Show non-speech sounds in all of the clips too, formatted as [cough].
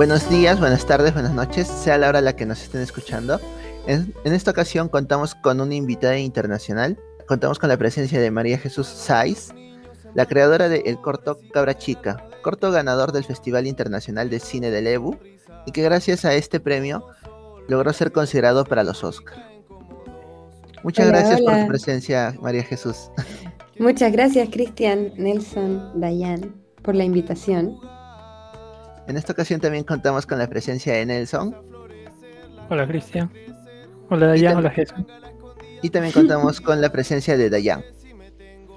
Buenos días, buenas tardes, buenas noches, sea la hora a la que nos estén escuchando. En, esta ocasión contamos con una invitada internacional. Contamos con la presencia de María Jesús Saiz, la creadora del corto Cabra Chica, corto ganador del Festival Internacional de Cine del EBU y que gracias a este premio logró ser considerado para los Oscars. Muchas gracias por tu presencia, María Jesús. Muchas gracias, Cristian, Nelson, Dayan, por la invitación. En esta ocasión también contamos con la presencia de Nelson. Hola, Cristian. Hola, Dayan. Hola, Jesús. Y también contamos con la presencia de Dayan.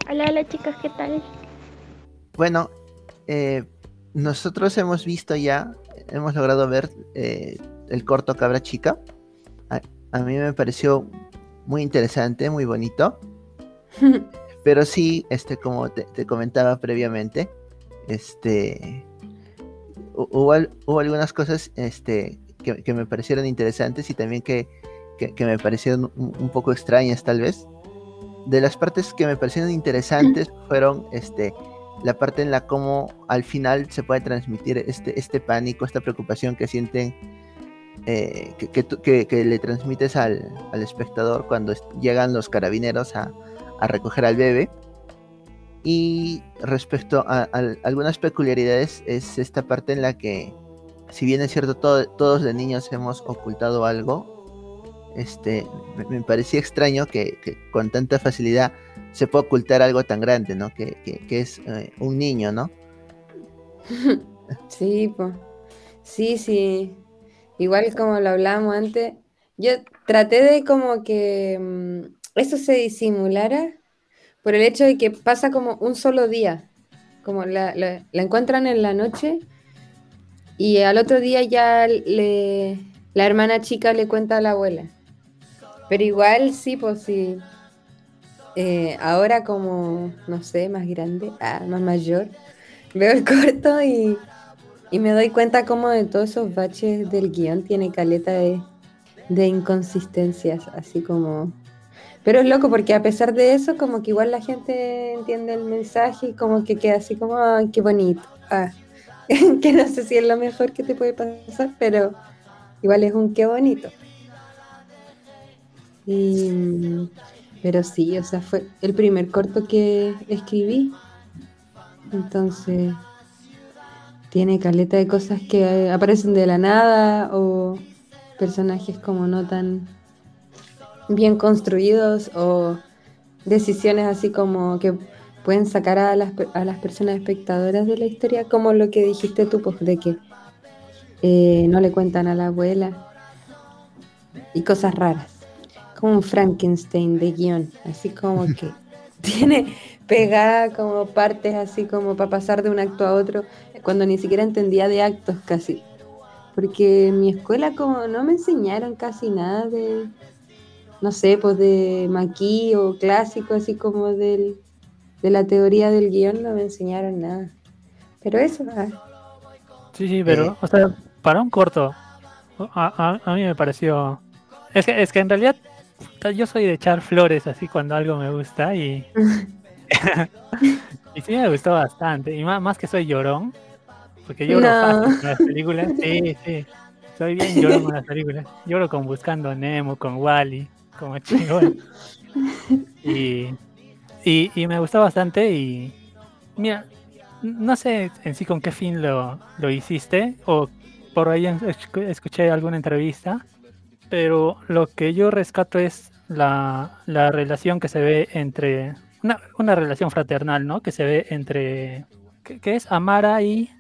Hola, hola, chicas, ¿qué tal? Bueno, eh, nosotros hemos visto ya, hemos logrado ver eh, el corto Cabra Chica. A, mí me pareció muy interesante, muy bonito. [laughs] Pero sí, este, como te, comentaba previamente, este, hubo, algunas cosas este, que, me parecieron interesantes y también que, me parecieron un, poco extrañas tal vez. De las partes que me parecieron interesantes fueron este, la parte en la cómo al final se puede transmitir este, este pánico, esta preocupación que sienten, eh, que, le transmites al, espectador cuando llegan los carabineros a, recoger al bebé. Y respecto a, algunas peculiaridades, es esta parte en la que, si bien es cierto, todos de niños hemos ocultado algo, este, me, parecía extraño que, con tanta facilidad se pueda ocultar algo tan grande, ¿no? Que, es eh, un niño, ¿no? [laughs] Sí, pues. Sí, sí. Igual como lo hablábamos antes, yo traté de como que mm, eso se disimulara por el hecho de que pasa como un solo día. Como la, la encuentran en la noche y al otro día ya le, la hermana chica le cuenta a la abuela. Pero igual sí, pues sí. Eh, ahora como, no sé, más grande, ah, más mayor, veo el [laughs] corto y, me doy cuenta como de todos esos baches del guion tiene caleta de, inconsistencias, así como... Pero es loco porque a pesar de eso, como que igual la gente entiende el mensaje y como que queda así como, ay, qué bonito. Ah, [laughs] que no sé si es lo mejor que te puede pasar, pero igual es un qué bonito. Y, pero sí, o sea, fue el primer corto que escribí. Entonces, tiene caleta de cosas que aparecen de la nada o personajes como no tan bien construidos o decisiones así como que pueden sacar a las, a las personas espectadoras de la historia, como lo que dijiste tú, pues de que eh, no le cuentan a la abuela y cosas raras como un Frankenstein de guion, así como [laughs] que tiene pegada como partes así como para pasar de un acto a otro, cuando ni siquiera entendía de actos casi. Porque en mi escuela como no me enseñaron casi nada de, no sé, pues de maquí o clásico, así como del, de la teoría del guion, no me enseñaron nada. Pero eso, ah. Sí, sí, pero, eh. o sea, para un corto, a, a, mí me pareció... Es que, es que en realidad yo soy de echar flores así cuando algo me gusta y. [laughs] [laughs] y sí me gustó bastante. Y más, más que soy llorón, porque lloro fácil con las películas. [laughs] Sí, sí. Soy bien llorón con las películas. Lloro con Buscando Nemo, con Wally, como chingón. Y, y, y me gustó bastante. Y mira, no sé en sí con qué fin lo, lo hiciste, o por ahí escuché alguna entrevista pero lo que yo rescato es la, relación que se ve entre, una, relación fraternal, ¿no? Que se ve entre, ¿qué, es? Amara y...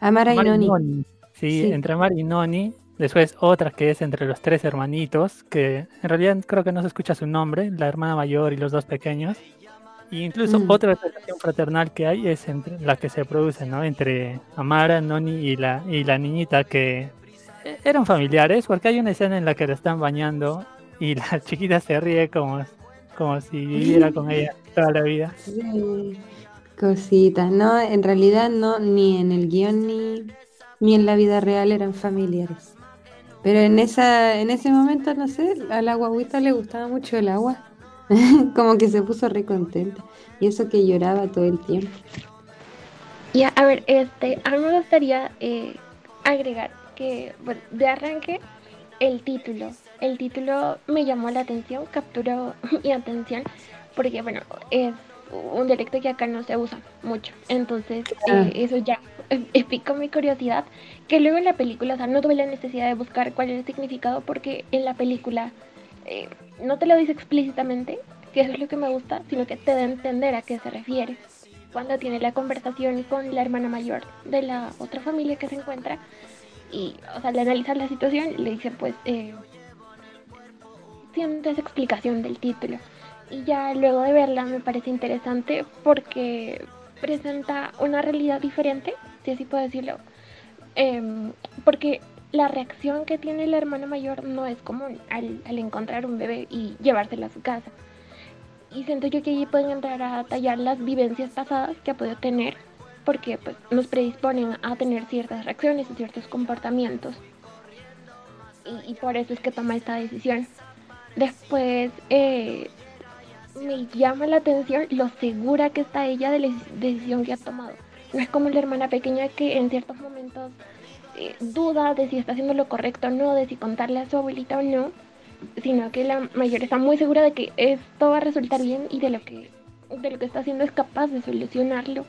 Amara, y Noni. Sí, entre Amara y Noni. Después otra que es entre los tres hermanitos, que en realidad creo que no se escucha su nombre, la hermana mayor y los dos pequeños. Y incluso mm. otra relación fraternal que hay es entre la que se produce, ¿no? Entre Amara, Noni y la, y la niñita que eran familiares, porque hay una escena en la que la están bañando y la [laughs] chiquita se ríe como, como si viviera con ella [laughs] toda la vida. Sí, cositas, no, en realidad no, ni en el guion ni, ni en la vida real eran familiares. Pero en esa, en ese momento, no sé, a la guaguita le gustaba mucho el agua. [laughs] como que se puso re contenta. Y eso que lloraba todo el tiempo. Ya, a ver, este, a mí me gustaría eh, agregar que bueno, de arranque el título. El título me llamó la atención, capturó [laughs] mi atención, porque bueno, es un dialecto que acá no se usa mucho. Entonces, Ah. eh, eso ya explicó mi curiosidad. Que luego en la película, o sea, no tuve la necesidad de buscar cuál era el significado, porque en la película eh, no te lo dice explícitamente, que eso es lo que me gusta, sino que te da a entender a qué se refiere. Cuando tiene la conversación con la hermana mayor de la otra familia que se encuentra, y, o sea, le analiza la situación, le dice, pues, eh, siento explicación del título. Y ya luego de verla me parece interesante porque presenta una realidad diferente, si así puedo decirlo. Em, porque la reacción que tiene la hermana mayor no es común al, al encontrar un bebé y llevárselo a su casa. Y siento yo que allí pueden entrar a tallar las vivencias pasadas que ha podido tener, porque pues, nos predisponen a tener ciertas reacciones y ciertos comportamientos. Y, por eso es que toma esta decisión. Después, eh, me llama la atención lo segura que está ella de la decisión que ha tomado. No es como la hermana pequeña que en ciertos momentos eh, duda de si está haciendo lo correcto o no, de si contarle a su abuelita o no, sino que la mayor está muy segura de que esto va a resultar bien y de lo que, de lo que está haciendo es capaz de solucionarlo.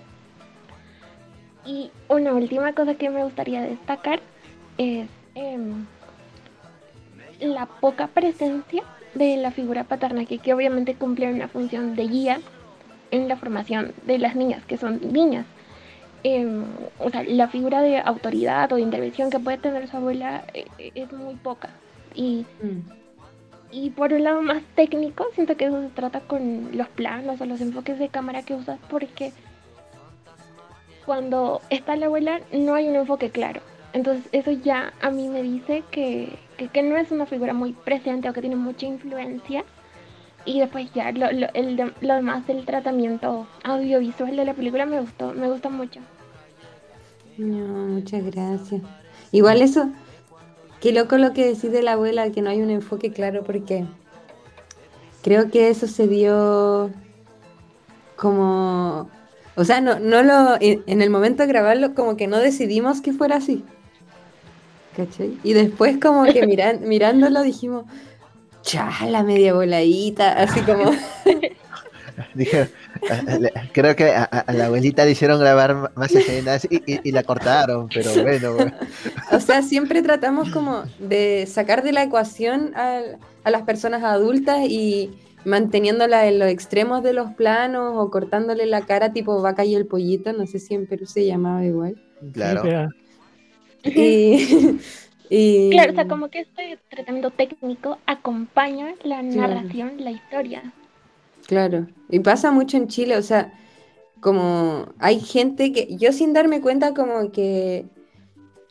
Y una última cosa que me gustaría destacar es em, la poca presencia de la figura paterna, que, que obviamente cumple una función de guía en la formación de las niñas, que son niñas. Em, o sea, la figura de autoridad o de intervención que puede tener su abuela eh, eh, es muy poca. Y, Mm. y por un lado más técnico, siento que eso se trata con los planos o los enfoques de cámara que usas, porque cuando está la abuela no hay un enfoque claro. Entonces eso ya a mí me dice que, que, que no es una figura muy presente o que tiene mucha influencia. Y después ya lo, lo, el de- lo demás del tratamiento audiovisual de la película me gustó, me gusta mucho. No, muchas gracias. Igual eso, qué loco lo que decís de la abuela, que no hay un enfoque claro, porque creo que eso se dio como, o sea, no, no lo, en, en el momento de grabarlo, como que no decidimos que fuera así. ¿Cachai? Y después como que [laughs] miran, mirándolo dijimos, chala, media voladita, así como... [laughs] Dije, a- a- creo que a, a- a la abuelita le hicieron grabar más escenas y, y- y la cortaron, pero bueno. O sea, siempre tratamos como de sacar de la ecuación al- a, las personas adultas y manteniéndola en los extremos de los planos o cortándole la cara tipo vaca y el pollito, no sé si en Perú se llamaba igual. claro. Sí, Y, [laughs] y- Claro, o sea, como que este tratamiento técnico acompaña la Claro. narración, la historia. Claro, y pasa mucho en Chile, o sea, como hay gente que yo sin darme cuenta como que,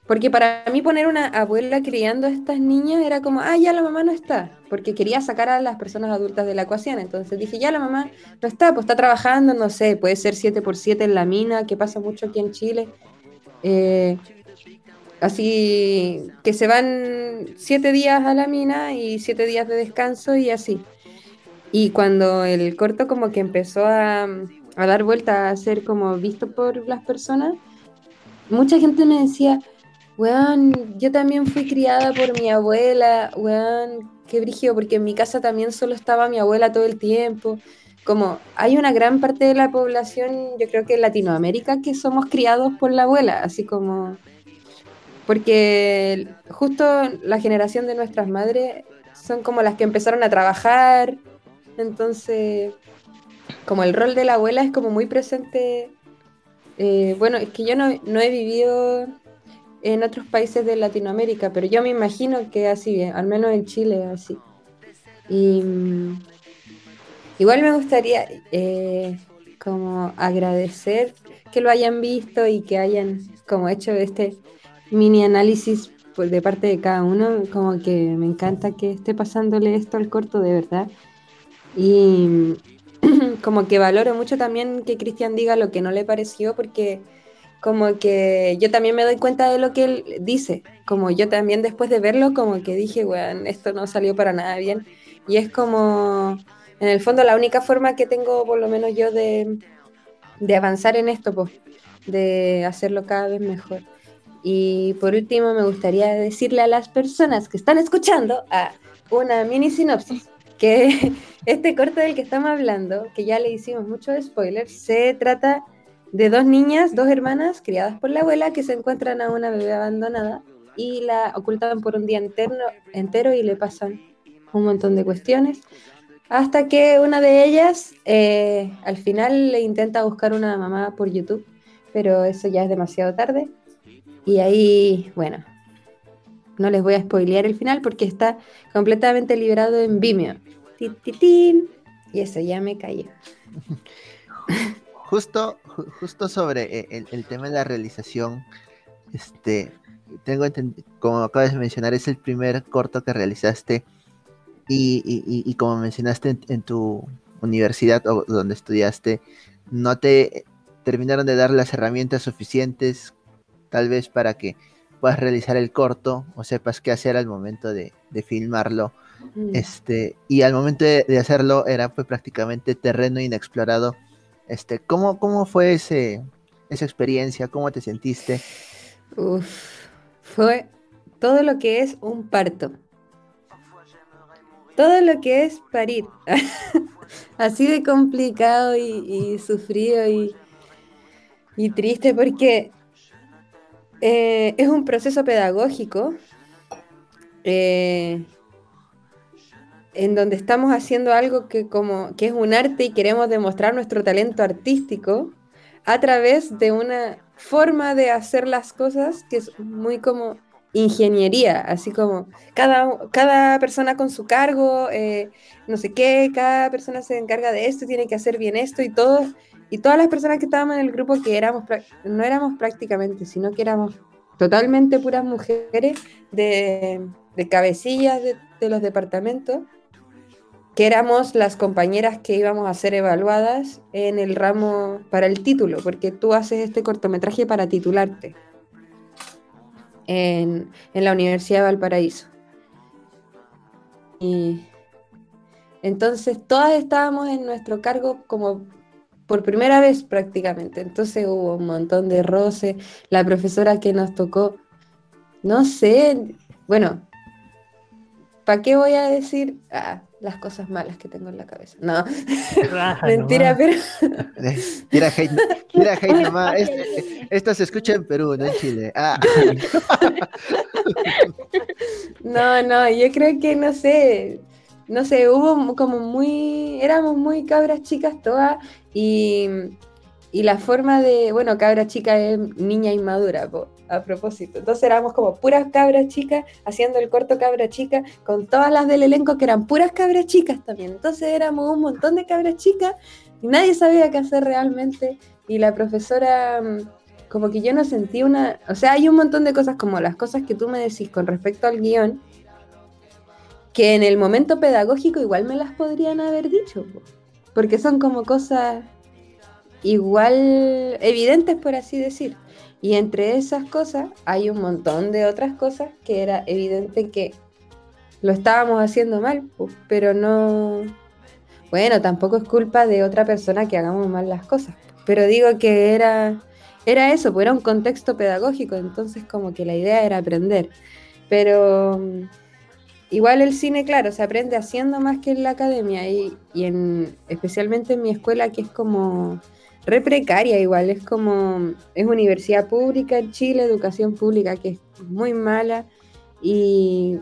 porque para mí poner una abuela criando a estas niñas era como, ah, ya la mamá no está, porque quería sacar a las personas adultas de la ecuación, entonces dije, ya la mamá no está, pues está trabajando, no sé, puede ser 7x7 en la mina, que pasa mucho aquí en Chile. Eh, así que se van siete días a la mina y siete días de descanso y así. Y cuando el corto como que empezó a, a dar vuelta a ser como visto por las personas, mucha gente me decía, weón, yo también fui criada por mi abuela, weón, qué brígido, porque en mi casa también solo estaba mi abuela todo el tiempo. Como hay una gran parte de la población, yo creo que en Latinoamérica, que somos criados por la abuela, así como... Porque justo la generación de nuestras madres son como las que empezaron a trabajar, entonces, como el rol de la abuela es como muy presente. eh, bueno, es que yo no, no he vivido en otros países de Latinoamérica, pero yo me imagino que así, al menos en Chile, así. Y mm, igual me gustaría eh, como agradecer que lo hayan visto y que hayan como hecho este mini análisis pues, de parte de cada uno, como que me encanta que esté pasándole esto al corto de verdad. Y [clears throat] como que valoro mucho también que Cristian diga lo que no le pareció, porque como que yo también me doy cuenta de lo que él dice. Como yo también después de verlo, como que dije, weón, esto no salió para nada bien. Y es como, en el fondo, la única forma que tengo, por lo menos yo, de, de avanzar en esto, pues, de hacerlo cada vez mejor. Y por último, me gustaría decirle a las personas que están escuchando a una mini sinopsis, que [laughs] este corte del que estamos hablando, que ya le hicimos mucho spoiler, se trata de dos niñas, dos hermanas criadas por la abuela que se encuentran a una bebé abandonada y la ocultan por un día entero, entero y le pasan un montón de cuestiones. Hasta que una de ellas eh, al final le intenta buscar una mamá por YouTube, pero eso ya es demasiado tarde. Y ahí, bueno, no les voy a spoilear el final porque está completamente liberado en Vimeo. Y eso ya me cayó. Justo, justo sobre eh, el, tema de la realización, este, tengo como acabas de mencionar, es el primer corto que realizaste y, como mencionaste en, tu universidad o donde estudiaste, no te terminaron de dar las herramientas suficientes tal vez para que puedas realizar el corto o sepas qué hacer al momento de, filmarlo. Mm. Este, y al momento de, hacerlo era pues, prácticamente terreno inexplorado. Este, ¿cómo, ¿Cómo fue ese, esa experiencia? ¿Cómo te sentiste? fue todo lo que es un parto todo lo que es parir. [laughs] Así de complicado y, sufrido y, triste porque eh, es un proceso pedagógico eh, en donde estamos haciendo algo que, como, que es un arte y queremos demostrar nuestro talento artístico a través de una forma de hacer las cosas que es muy como ingeniería, así como cada, cada persona con su cargo, eh, no sé qué, cada persona se encarga de esto, tiene que hacer bien esto y todos, y todas las personas que estábamos en el grupo que éramos, no éramos prácticamente, sino que éramos totalmente puras mujeres de, de cabecillas de, los departamentos, que éramos las compañeras que íbamos a ser evaluadas en el ramo para el título, porque tú haces este cortometraje para titularte en, la Universidad de Valparaíso. Y entonces todas estábamos en nuestro cargo como por primera vez prácticamente. Entonces hubo un montón de roce. La profesora que nos tocó, no sé, bueno, ¿para qué voy a decir? Ah, las cosas malas que tengo en la cabeza. No, [laughs] mentira, pero. Tira hate, tira hate [laughs] nomás. esto se escucha en Perú, no en Chile. Ah. [laughs] No, no, yo creo que no sé. No sé, hubo como muy. Éramos muy cabras chicas todas y y la forma de, bueno, cabra chica es niña inmadura, a propósito. Entonces éramos como puras cabras chicas haciendo el corto cabra chica con todas las del elenco que eran puras cabras chicas también. Entonces éramos un montón de cabras chicas y nadie sabía qué hacer realmente. Y la profesora, mm, como que yo no sentí una, o sea, hay un montón de cosas como las cosas que tú me decís con respecto al guion, que en el momento pedagógico igual me las podrían haber dicho, porque son como cosas igual evidentes, por así decir. Y entre esas cosas hay un montón de otras cosas que era evidente que lo estábamos haciendo mal, pero no... Bueno, tampoco es culpa de otra persona que hagamos mal las cosas, pero digo que era, era eso, pues era un contexto pedagógico, entonces como que la idea era aprender. Pero mm, igual el cine, claro, se aprende haciendo más que en la academia y, y en, especialmente en mi escuela que es como re precaria igual, es como, es universidad pública en Chile, educación pública que es muy mala y,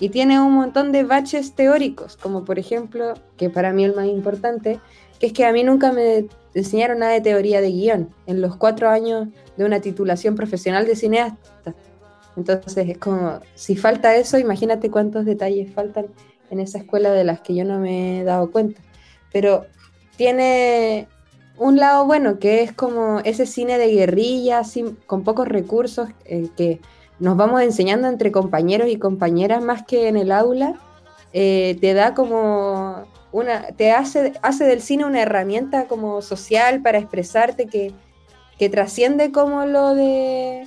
y tiene un montón de baches teóricos, como por ejemplo, que para mí el más importante, que es que a mí nunca me enseñaron nada de teoría de guion en los cuatro años de una titulación profesional de cineasta. Entonces es como, si falta eso, imagínate cuántos detalles faltan en esa escuela de las que yo no me he dado cuenta. Pero tiene un lado bueno, que es como ese cine de guerrilla, con pocos recursos, eh, que nos vamos enseñando entre compañeros y compañeras más que en el aula, eh, te da como una, te hace, hace del cine una herramienta como social para expresarte que, que trasciende como lo de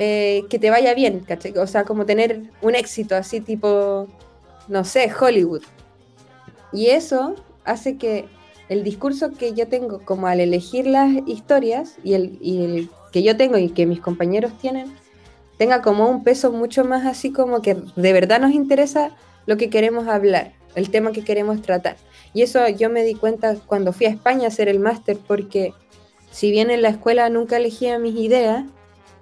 eh, que te vaya bien. O sea, como tener un éxito así tipo, no sé, Hollywood. Y eso hace que el discurso que yo tengo como al elegir las historias y el, que yo tengo y que mis compañeros tienen tenga como un peso mucho más así como que de verdad nos interesa lo que queremos hablar, el tema que queremos tratar. Y eso yo me di cuenta cuando fui a España a hacer el máster, porque si bien en la escuela nunca elegía mis ideas,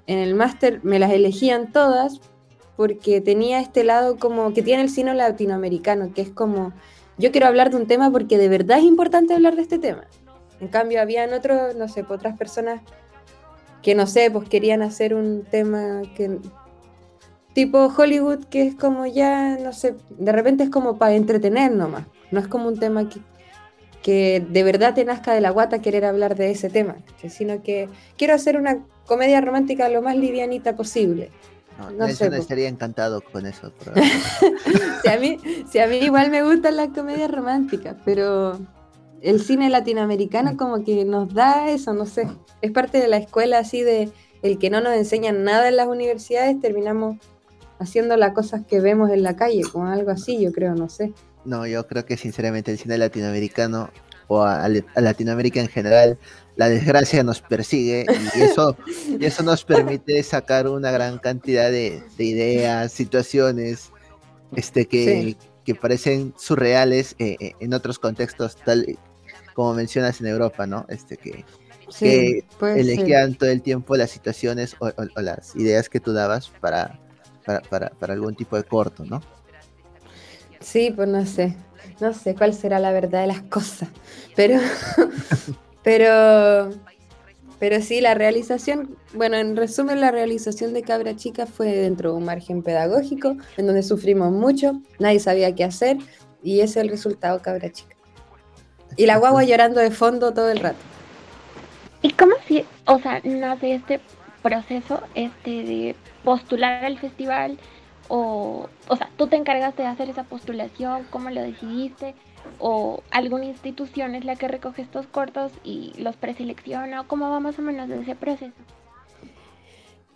en el máster me las elegían todas porque tenía este lado como que tiene el sino latinoamericano, que es como, yo quiero hablar de un tema porque de verdad es importante hablar de este tema. En cambio, habían otros, no sé, pues, otras personas que no sé, pues querían hacer un tema que tipo Hollywood, que es como ya, no sé, de repente es como para entretener nomás. No es como un tema que, que de verdad te nazca de la guata querer hablar de ese tema, sino que quiero hacer una comedia romántica lo más livianita posible. No, estaría encantado con eso. [laughs] si, a mí, si a mí igual me gustan las comedias románticas, pero el cine latinoamericano como que nos da eso, no sé. Es parte de la escuela así de el que no nos enseñan nada en las universidades, terminamos haciendo las cosas que vemos en la calle, como algo así, yo creo, no sé. No, yo creo que sinceramente el cine latinoamericano o a, Latinoamérica en general, la desgracia nos persigue y eso, y eso nos permite sacar una gran cantidad de, ideas, situaciones este, que, que parecen surreales eh, eh, en otros contextos, tal como mencionas en Europa, ¿no? Este, que, elegían todo el tiempo las situaciones o, las ideas que tú dabas para, para, para algún tipo de corto, ¿no? Sí, pues no sé. No sé cuál será la verdad de las cosas. Pero, [laughs] pero, pero sí, la realización, bueno, en resumen, la realización de Cabra Chica fue dentro de un margen pedagógico, en donde sufrimos mucho, nadie sabía qué hacer, y ese es el resultado, Cabra Chica. Y la guagua [laughs] llorando de fondo todo el rato. ¿Y cómo si, o sea, nace este proceso este de postular al festival? O, o sea, tú te encargaste de hacer esa postulación, cómo lo decidiste, o alguna institución es la que recoge estos cortos y los preselecciona, cómo va más o menos ese proceso.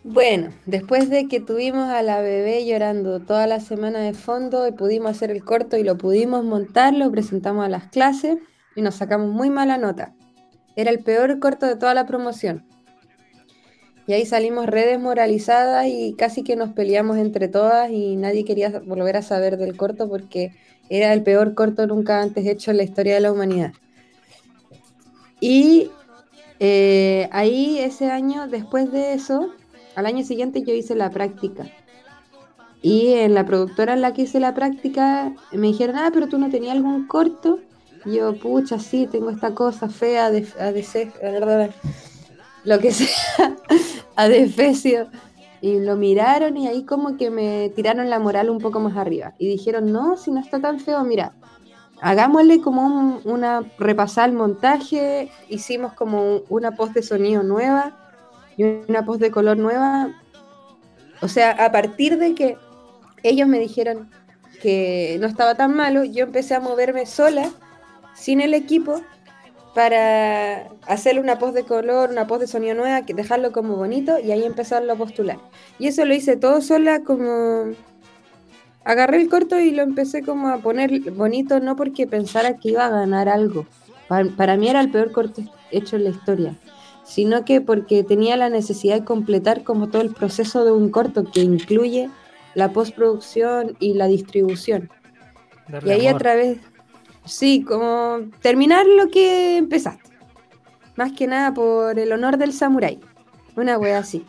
Bueno, después de que tuvimos a la bebé llorando toda la semana de fondo y pudimos hacer el corto y lo pudimos montar, lo presentamos a las clases y nos sacamos muy mala nota. Era el peor corto de toda la promoción. Y ahí salimos redes moralizadas y casi que nos peleamos entre todas y nadie quería volver a saber del corto porque era el peor corto nunca antes hecho en la historia de la humanidad. Y eh, ahí ese año, después de eso, al año siguiente yo hice la práctica. Y en la productora en la que hice la práctica me dijeron, ah, pero tú no tenías algún corto. Y yo, pucha, sí, tengo esta cosa fea de, de, verdad lo que [laughs] sea, a Defecio. Y lo miraron y ahí como que me tiraron la moral un poco más arriba. Y dijeron, no, si no está tan feo, mira, hagámosle como una repasada al montaje, hicimos como una post de sonido nueva y una post de color nueva. O sea, a partir de que ellos me dijeron que no estaba tan malo, yo empecé a moverme sola, sin el equipo, para hacerle una post de color, una post de sonido nueva, dejarlo como bonito y ahí empezarlo a postular. Y eso lo hice todo sola como... Agarré el corto y lo empecé como a poner bonito, no porque pensara que iba a ganar algo. Para, mí era el peor corto hecho en la historia, sino que porque tenía la necesidad de completar como todo el proceso de un corto que incluye la postproducción y la distribución. y ahí a través, Sí, como terminar lo que empezaste. Más que nada por el honor del samurái. Una wea así.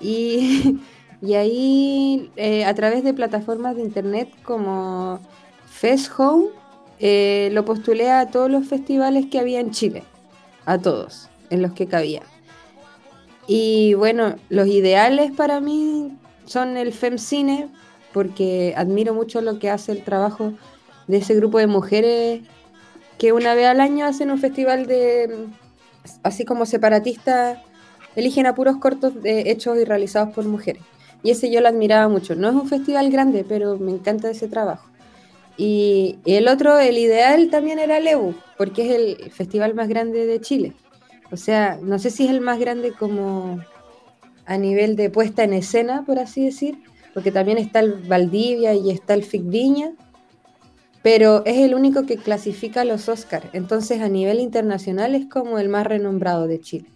[laughs] Y, ahí, eh, a través de plataformas de internet como Fest Home, eh, lo postulé a todos los festivales que había en Chile. A todos, en los que cabía. Y bueno, los ideales para mí son el FemCine, porque admiro mucho lo que hace el trabajo de ese grupo de mujeres que una vez al año hacen un festival de, así como separatistas, eligen a puros cortos de hechos y realizados por mujeres. Y ese yo lo admiraba mucho. No es un festival grande, pero me encanta ese trabajo. Y, el otro, el ideal también era el porque es el festival más grande de Chile. O sea, no sé si es el más grande como a nivel de puesta en escena, por así decir, porque también está el Valdivia y está el FIC Viña, pero es el único que clasifica los Oscars, entonces a nivel internacional es como el más renombrado de Chile.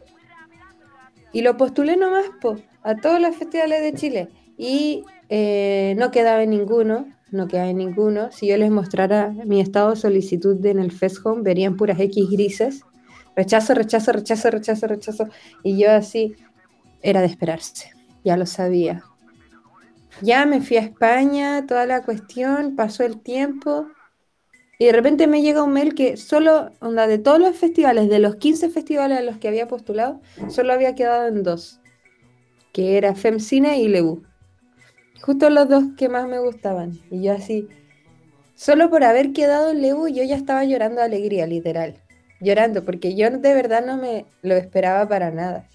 Y lo postulé nomás, po. a todos los festivales de Chile y eh, no quedaba en ninguno, no quedaba en ninguno. Si yo les mostrara mi estado de solicitud en el Fest Home, verían puras X grises. Rechazo, rechazo, rechazo, rechazo, rechazo. Y yo así, era de esperarse, ya lo sabía. Ya me fui a España, toda la cuestión, pasó el tiempo. Y de repente me llega un mail que solo, onda, de todos los festivales, de los 15 festivales a los que había postulado, solo había quedado en dos, que era FemCine y Lebu. Justo los dos que más me gustaban. Y yo así, solo por haber quedado en Lebu, yo ya estaba llorando de alegría, literal. Llorando, porque yo de verdad no me lo esperaba para nada.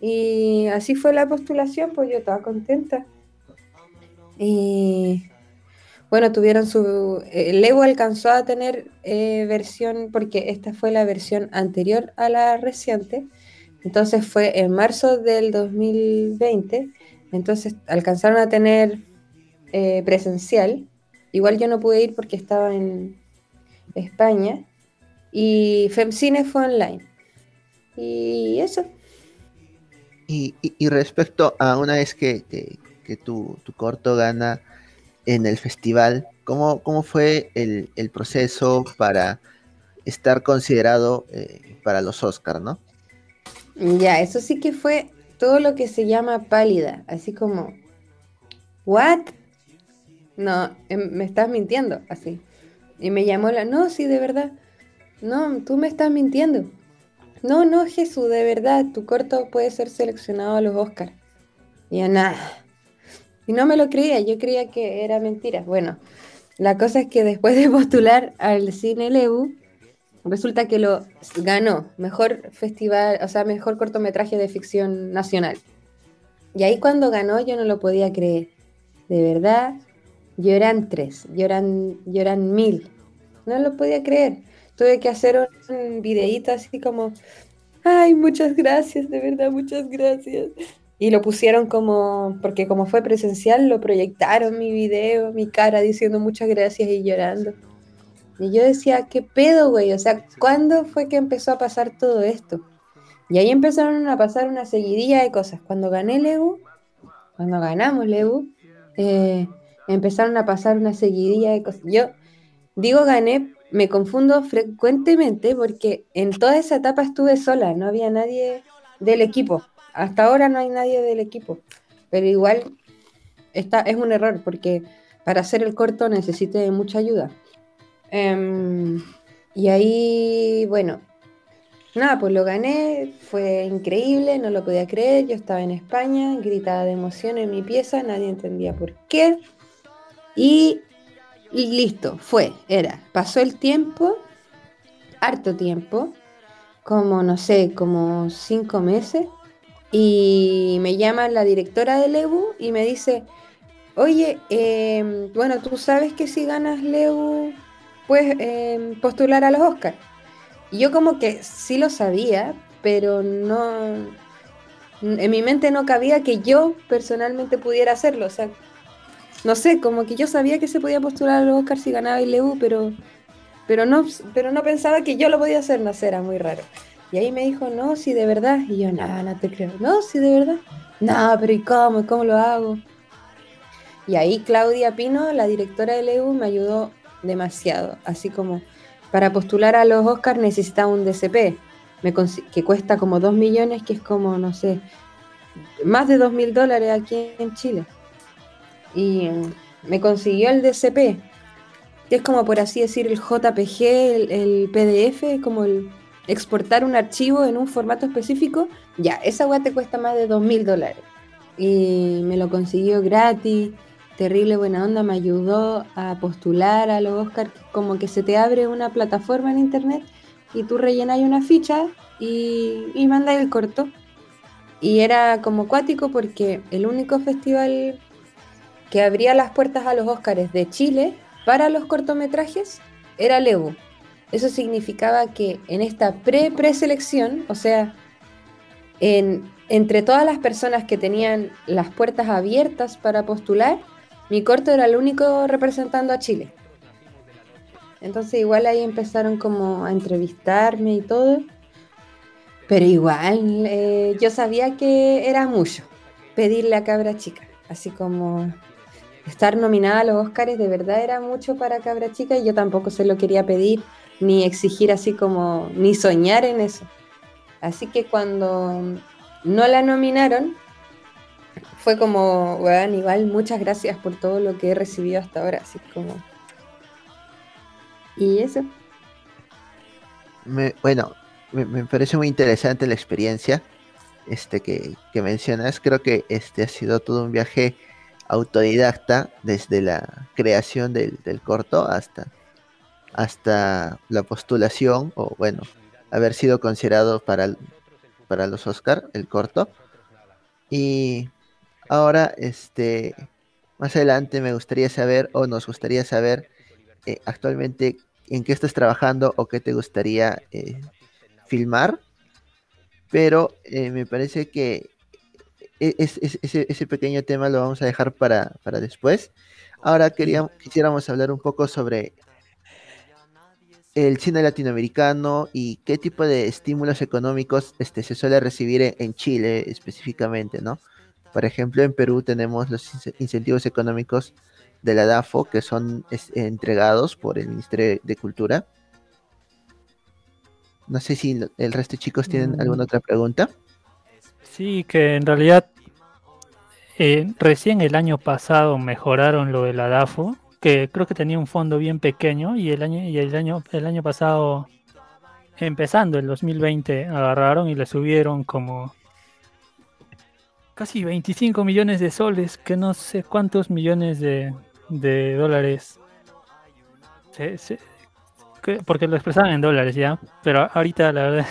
Y así fue la postulación, pues yo estaba contenta. Y bueno, tuvieron su... El Lebu alcanzó a tener eh, versión, porque esta fue la versión anterior a la reciente. Entonces fue en marzo del 2020 entonces alcanzaron a tener eh, presencial. Igual yo no pude ir porque estaba en España. Y FemCine fue online. Y eso. Y, respecto a una vez que, tu, corto gana en el festival, ¿cómo, cómo fue el, proceso para estar considerado eh, para los Oscars, no? Ya, eso sí que fue todo lo que se llama pálida, así como, ¿what? No, em, me estás mintiendo, así. Y me llamó la, no, sí, de verdad. No, tú me estás mintiendo. No, no, Jesús, de verdad, tu corto puede ser seleccionado a los Oscars. Y yo, nada. Y no me lo creía, yo creía que era mentira. Bueno, la cosa es que después de postular al cine Lebu, resulta que lo ganó, mejor festival, o sea, mejor cortometraje de ficción nacional. Y ahí cuando ganó yo no lo podía creer. De verdad, lloran tres, lloran, lloran mil. No lo podía creer. Tuve que hacer un videíto así como, ay, muchas gracias, de verdad, muchas gracias. Y lo pusieron como, porque como fue presencial, lo proyectaron mi video, mi cara diciendo muchas gracias y llorando. Y yo decía, ¿qué pedo, güey? O sea, ¿cuándo fue que empezó a pasar todo esto? Y ahí empezaron a pasar una seguidilla de cosas. Cuando gané Lebu, cuando ganamos Lebu, eh, empezaron a pasar una seguidilla de cosas. Yo digo gané, me confundo frecuentemente porque en toda esa etapa estuve sola, no había nadie del equipo. Hasta ahora no hay nadie del equipo. Pero igual está, es un error porque para hacer el corto necesité mucha ayuda. Em, y ahí, bueno, nada, pues lo gané, fue increíble, no lo podía creer, yo estaba en España, gritaba de emoción en mi pieza, nadie entendía por qué. Y, listo, fue, era, pasó el tiempo, harto tiempo, como no sé, como cinco meses, y me llama la directora de Lebu y me dice, oye, em, bueno, tú sabes que si ganas Lebu pues postular a los Oscars. Y yo como que sí lo sabía, pero no, en mi mente no cabía que yo personalmente pudiera hacerlo. O sea, no sé, como que yo sabía que se podía postular a los si ganaba el LEU, pero, pero, no, pero no pensaba que yo lo podía hacer, no sé, era muy raro. Y ahí me dijo, no, si de verdad. Y yo, nada, no te creo. No, si de verdad. No, pero ¿y cómo? ¿Cómo lo hago? Y ahí Claudia Pino, la directora del EU, me ayudó demasiado. Así como para postular a los Oscars necesitaba un DCP, que cuesta como 2 millones, que es como, no sé, más de 2 mil dólares aquí en Chile. Y me consiguió el DCP, que es como por así decir el JPG, el, PDF, como el exportar un archivo en un formato específico. Ya, esa weá te cuesta más de 2 mil dólares. Y me lo consiguió gratis terrible buena onda, me ayudó a postular a los Oscars, como que se te abre una plataforma en internet y tú rellenas una ficha y, y mandas el corto. Y era como cuático porque el único festival que abría las puertas a los Oscars de Chile para los cortometrajes era Lebu. Eso significaba que en esta pre-preselección, o sea, en, entre todas las personas que tenían las puertas abiertas para postular, mi corto era el único representando a Chile. Entonces igual ahí empezaron como a entrevistarme y todo. Pero igual, eh, yo sabía que era mucho pedirle a Cabra Chica, así como estar nominada a los Oscars de verdad era mucho para Cabra Chica y yo tampoco se lo quería pedir ni exigir así como, ni soñar en eso. Así que cuando no la nominaron, fue como, bueno, igual muchas gracias por todo lo que he recibido hasta ahora, así como... Y eso. bueno, me, parece muy interesante la experiencia este, que, mencionas. Creo que este ha sido todo un viaje autodidacta desde la creación del, corto hasta, hasta la postulación, o bueno, haber sido considerado para, para los Oscar, el corto. Y ahora, este, más adelante me gustaría saber, o nos gustaría saber, eh, actualmente en qué estás trabajando o qué te gustaría eh, filmar, pero eh, me parece que e, ese, pequeño tema lo vamos a dejar para, después. Ahora queríamos, quisiéramos hablar un poco sobre el cine latinoamericano y qué tipo de estímulos económicos este, se suele recibir en, Chile específicamente, ¿no? Por ejemplo, en Perú tenemos los incentivos económicos de la DAFO que son entregados por el Ministerio de Cultura no sé si el resto de chicos tienen mm. alguna otra pregunta. Sí, que en realidad eh, recién el año pasado mejoraron lo de la DAFO, que creo que tenía un fondo bien pequeño y el año y el año el año pasado empezando el 2020 agarraron y le subieron como casi 25 millones de soles, que no sé cuántos millones de, dólares porque lo expresaban en dólares ya, pero ahorita la verdad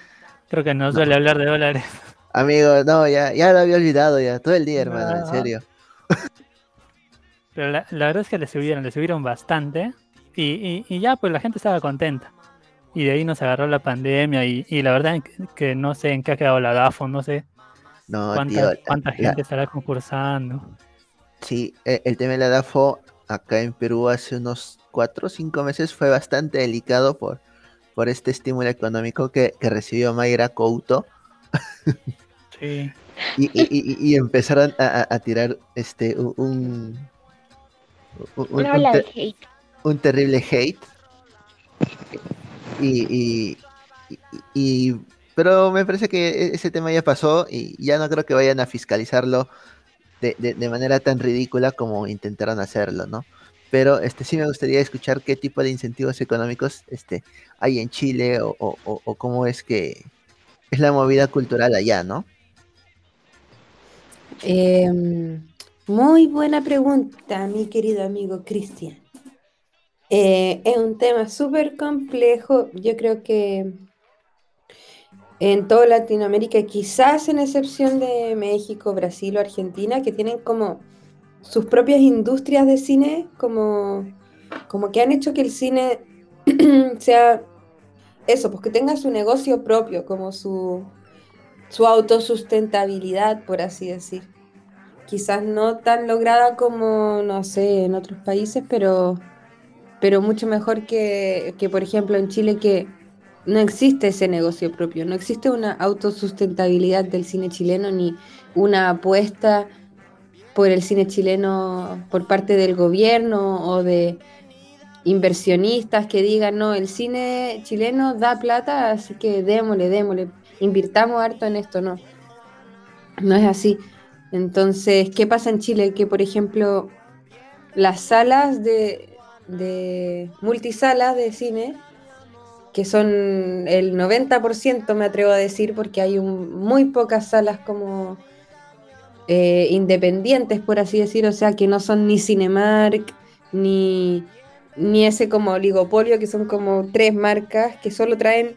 [laughs] creo que no suele hablar de dólares. Amigo, no, ya, ya lo había olvidado ya, todo el día, hermano, en serio. Pero la, verdad es que le subieron, le subieron bastante y, y, ya pues la gente estaba contenta. Y de ahí nos agarró la pandemia y, y la verdad que, no sé en qué ha quedado la DAFO, no sé no, cuánta, cuánta gente estará concursando. Sí, e, el tema de la DAFO acá en Perú hace unos cuatro o cinco meses fue bastante delicado por, por este estímulo económico que, recibió Mayra Couto. Sí. [laughs] y, empezaron a, tirar este un un, terrible hate. Y, y, pero me parece que e, ese tema ya pasó y ya no creo que vayan a fiscalizarlo de, de manera tan ridícula como intentaron hacerlo, ¿no? pero este sí me gustaría escuchar qué tipo de incentivos económicos este, hay en Chile o, cómo es que es la movida cultural allá, ¿no? Em, muy buena pregunta, mi querido amigo Cristian. Eh, es un tema súper complejo. Yo creo que en toda Latinoamérica, quizás en excepción de México, Brasil o Argentina, que tienen como sus propias industrias de cine, como, como que han hecho que el cine [clears throat] sea eso, pues que tenga su negocio propio, como su, su autosustentabilidad, por así decir. Quizás no tan lograda como, no sé, en otros países, pero, pero mucho mejor que, que, por ejemplo, en Chile, que no existe ese negocio propio, no existe una autosustentabilidad del cine chileno ni una apuesta por el cine chileno por parte del gobierno o de inversionistas que digan, no, el cine chileno da plata, así que démosle, démosle, invirtamos harto en esto, no. No es así. Entonces, ¿qué pasa en Chile? Que, por ejemplo, las salas de, de multisalas de cine, que son el 90%, me atrevo a decir, porque hay muy pocas salas como eh, independientes, por así decir, o sea, que no son ni Cinemark, ni, ni ese como oligopolio, que son como tres marcas que solo traen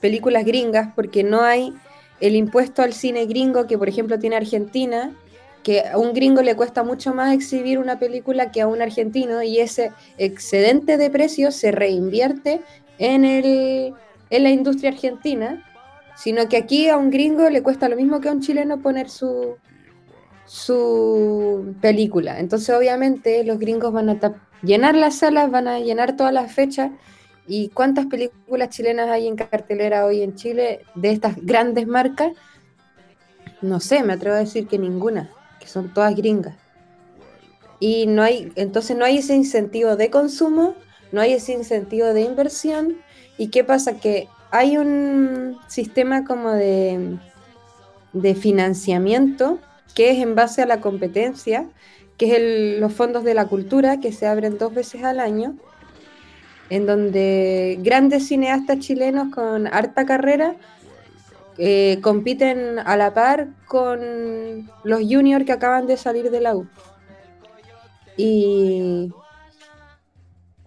películas gringas, porque no hay el impuesto al cine gringo que, por ejemplo, tiene Argentina, que a un gringo le cuesta mucho más exhibir una película que a un argentino, y ese excedente de precios se reinvierte en, la industria argentina, sino que aquí a un gringo le cuesta lo mismo que a un chileno poner su, su película. Entonces, obviamente, los gringos van a llenar las salas, van a llenar todas las fechas ¿Y cuántas películas chilenas hay en cartelera hoy en Chile de estas grandes marcas? No sé, me atrevo a decir que ninguna, que son todas gringas. Y no hay, entonces no hay ese incentivo de consumo, no hay ese incentivo de inversión. ¿Y qué pasa? Que hay un sistema como de, de financiamiento que es en base a la competencia, que es los fondos de la cultura que se abren dos veces al año, en donde grandes cineastas chilenos con harta carrera eh, compiten a la par con los juniors que acaban de salir de la U. Y,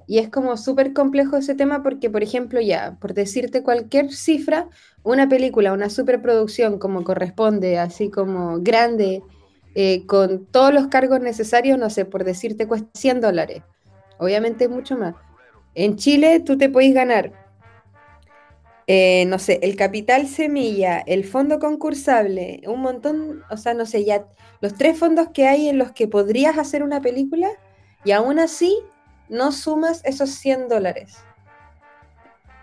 y es como súper complejo ese tema porque, por ejemplo, ya, por decirte cualquier cifra, una película, una superproducción como corresponde, así como grande, eh, con todos los cargos necesarios, no sé, por decirte cuesta 100 dólares. Obviamente es mucho más. En Chile tú te puedes ganar, eh, no sé, el capital semilla, el fondo concursable, un montón, o sea, no sé, ya los tres fondos que hay en los que podrías hacer una película y aún así no sumas esos 100 dólares.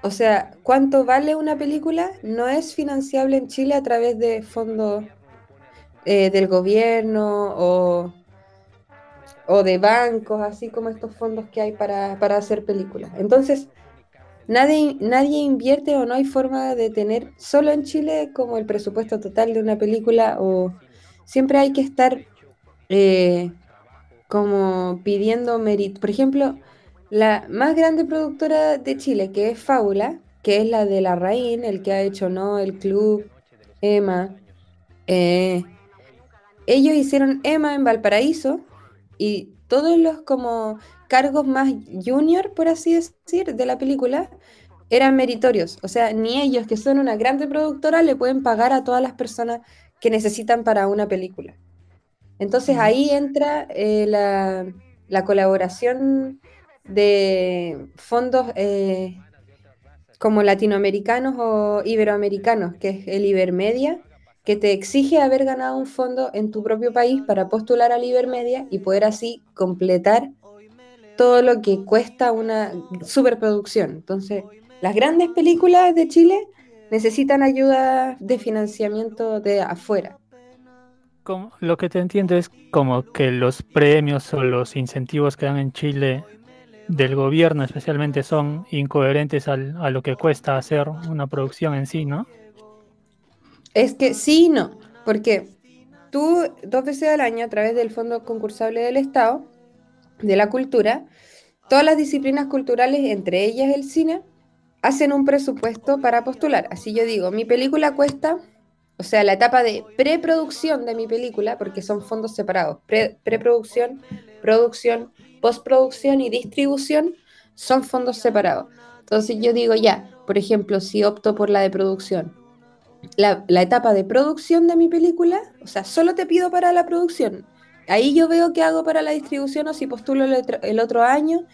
O sea, ¿cuánto vale una película? No es financiable en Chile a través de fondos eh, del gobierno o, o, de bancos, así como estos fondos que hay para, para hacer películas. Entonces, nadie, nadie invierte o no hay forma de tener solo en Chile como el presupuesto total de una película o siempre hay que estar eh, como pidiendo mérito. Por ejemplo, la más grande productora de Chile, que es Fábula, que es la de La Raín, el que ha hecho No, El Club, Emma. Eh, ellos hicieron Emma en Valparaíso y todos los como cargos más junior, por así decir, de la película eran meritorios. O sea, ni ellos, que son una grande productora, le pueden pagar a todas las personas que necesitan para una película. Entonces ahí entra eh, la, colaboración de fondos eh, como latinoamericanos o iberoamericanos, que es el Ibermedia, que te exige haber ganado un fondo en tu propio país para postular al Ibermedia y poder así completar todo lo que cuesta una superproducción. Entonces, las grandes películas de Chile necesitan ayuda de financiamiento de afuera. Lo que te entiendo es como que los premios o los incentivos que dan en Chile del gobierno especialmente son incoherentes a lo que cuesta hacer una producción en sí, ¿no? Es que sí y no, porque tú dos veces al año a través del Fondo Concursable del Estado, de la Cultura, todas las disciplinas culturales, entre ellas el cine, hacen un presupuesto para postular. Así yo digo, mi película cuesta, o sea, la etapa de preproducción de mi película, porque son fondos separados, preproducción, producción, postproducción y distribución, son fondos separados. Entonces yo digo, ya, por ejemplo, si opto por la de producción, la, etapa de producción de mi película, o sea, solo te pido para la producción. Ahí yo veo qué hago para la distribución o si postulo el otro año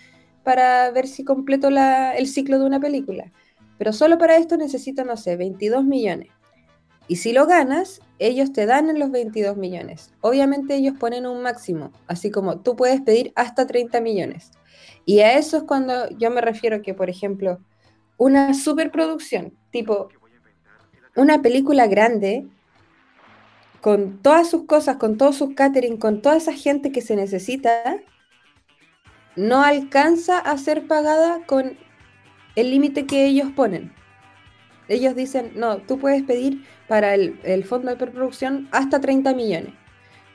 para ver si completo el ciclo de una película. Pero solo para esto necesito, no sé, 22 millones. Y si lo ganas, ellos te dan en los 22 millones. Obviamente ellos ponen un máximo, así como tú puedes pedir hasta 30 millones. Y a eso es cuando yo me refiero que, por ejemplo, una superproducción, tipo una película grande, con todas sus cosas, con todos sus catering, con toda esa gente que se necesita, no alcanza a ser pagada con el límite que ellos ponen. Ellos dicen, no, tú puedes pedir para el, fondo de preproducción hasta 30 millones.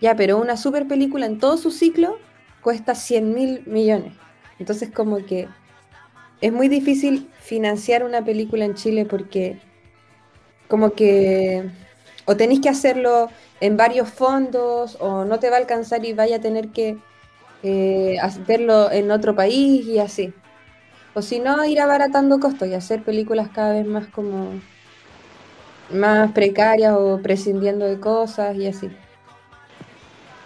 Ya, pero una super película en todo su ciclo cuesta 100 mil millones. Entonces como que es muy difícil financiar una película en Chile porque como que o tenéis que hacerlo en varios fondos o no te va a alcanzar y vaya a tener que eh, verlo en otro país y así. O si no, ir abaratando costos y hacer películas cada vez más como más precarias o prescindiendo de cosas y así.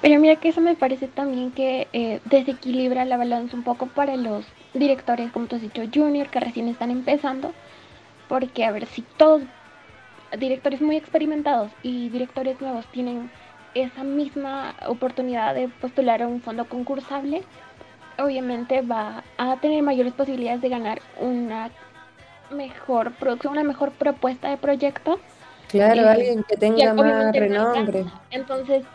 Pero mira que eso me parece también que eh, desequilibra la balanza un poco para los directores, como tú has dicho, junior, que recién están empezando. Porque, a ver, si todos directores muy experimentados y directores nuevos tienen esa misma oportunidad de postular a un fondo concursable, obviamente va a tener mayores posibilidades de ganar una mejor producción, una mejor propuesta de proyecto. Claro, eh, alguien que tenga más renombre. Entonces,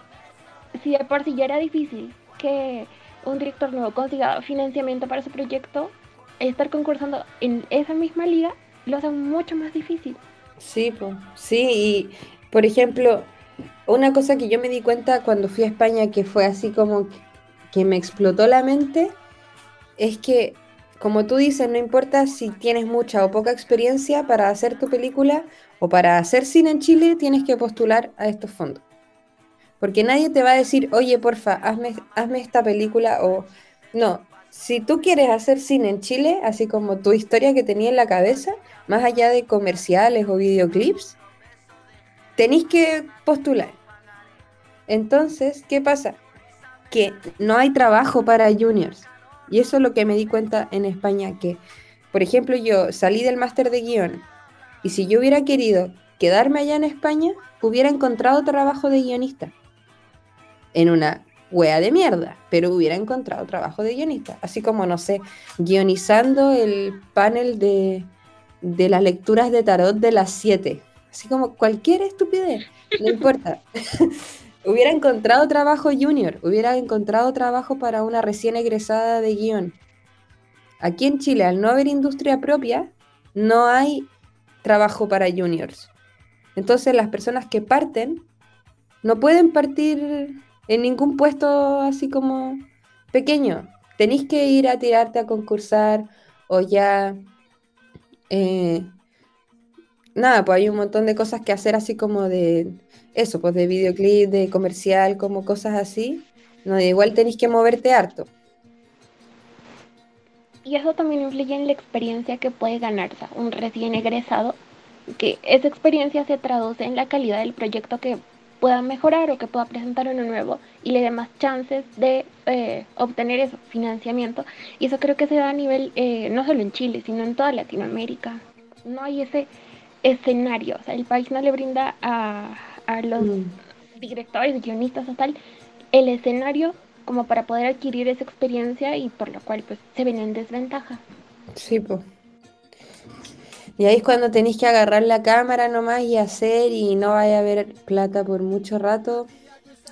si de por sí ya era difícil que un director nuevo consiga financiamiento para su proyecto, estar concursando en esa misma liga lo hace mucho más difícil. Sí, pues, sí, y por ejemplo, una cosa que yo me di cuenta cuando fui a España que fue así como que me explotó la mente, es que, como tú dices, no importa si tienes mucha o poca experiencia para hacer tu película o para hacer cine en Chile, tienes que postular a estos fondos. Porque nadie te va a decir, oye, porfa, hazme, hazme esta película o... No, si tú quieres hacer cine en Chile, así como tu historia que tenía en la cabeza, más allá de comerciales o videoclips, tenéis que postular. Entonces, ¿qué pasa? Que no hay trabajo para juniors. Y eso es lo que me di cuenta en España, que, por ejemplo, yo salí del máster de guion y si yo hubiera querido quedarme allá en España, hubiera encontrado trabajo de guionista. En una wea de mierda, pero hubiera encontrado trabajo de guionista. Así como, no sé, guionizando el panel de, de las lecturas de tarot de las 7. Así como cualquier estupidez, no [laughs] importa. [laughs] hubiera encontrado trabajo junior, hubiera encontrado trabajo para una recién egresada de guion. Aquí en Chile, al no haber industria propia, no hay trabajo para juniors. Entonces las personas que parten no pueden partir en ningún puesto así como pequeño. Tenéis que ir a tirarte a concursar o ya... Eh, nada, pues hay un montón de cosas que hacer así como de eso, pues de videoclip, de comercial, como cosas así. No, igual tenéis que moverte harto. Y eso también influye en la experiencia que puede ganarse un recién egresado, que esa experiencia se traduce en la calidad del proyecto que pueda mejorar o que pueda presentar uno nuevo y le dé más chances de eh, obtener eso, financiamiento. Y eso creo que se da a nivel, eh, no solo en Chile, sino en toda Latinoamérica. No hay ese escenario, o sea, el país no le brinda a, a los mm. directores, guionistas o tal, el escenario como para poder adquirir esa experiencia y por lo cual pues se ven en desventaja. Sí, pues. Y ahí es cuando tenéis que agarrar la cámara nomás y hacer y no vaya a haber plata por mucho rato.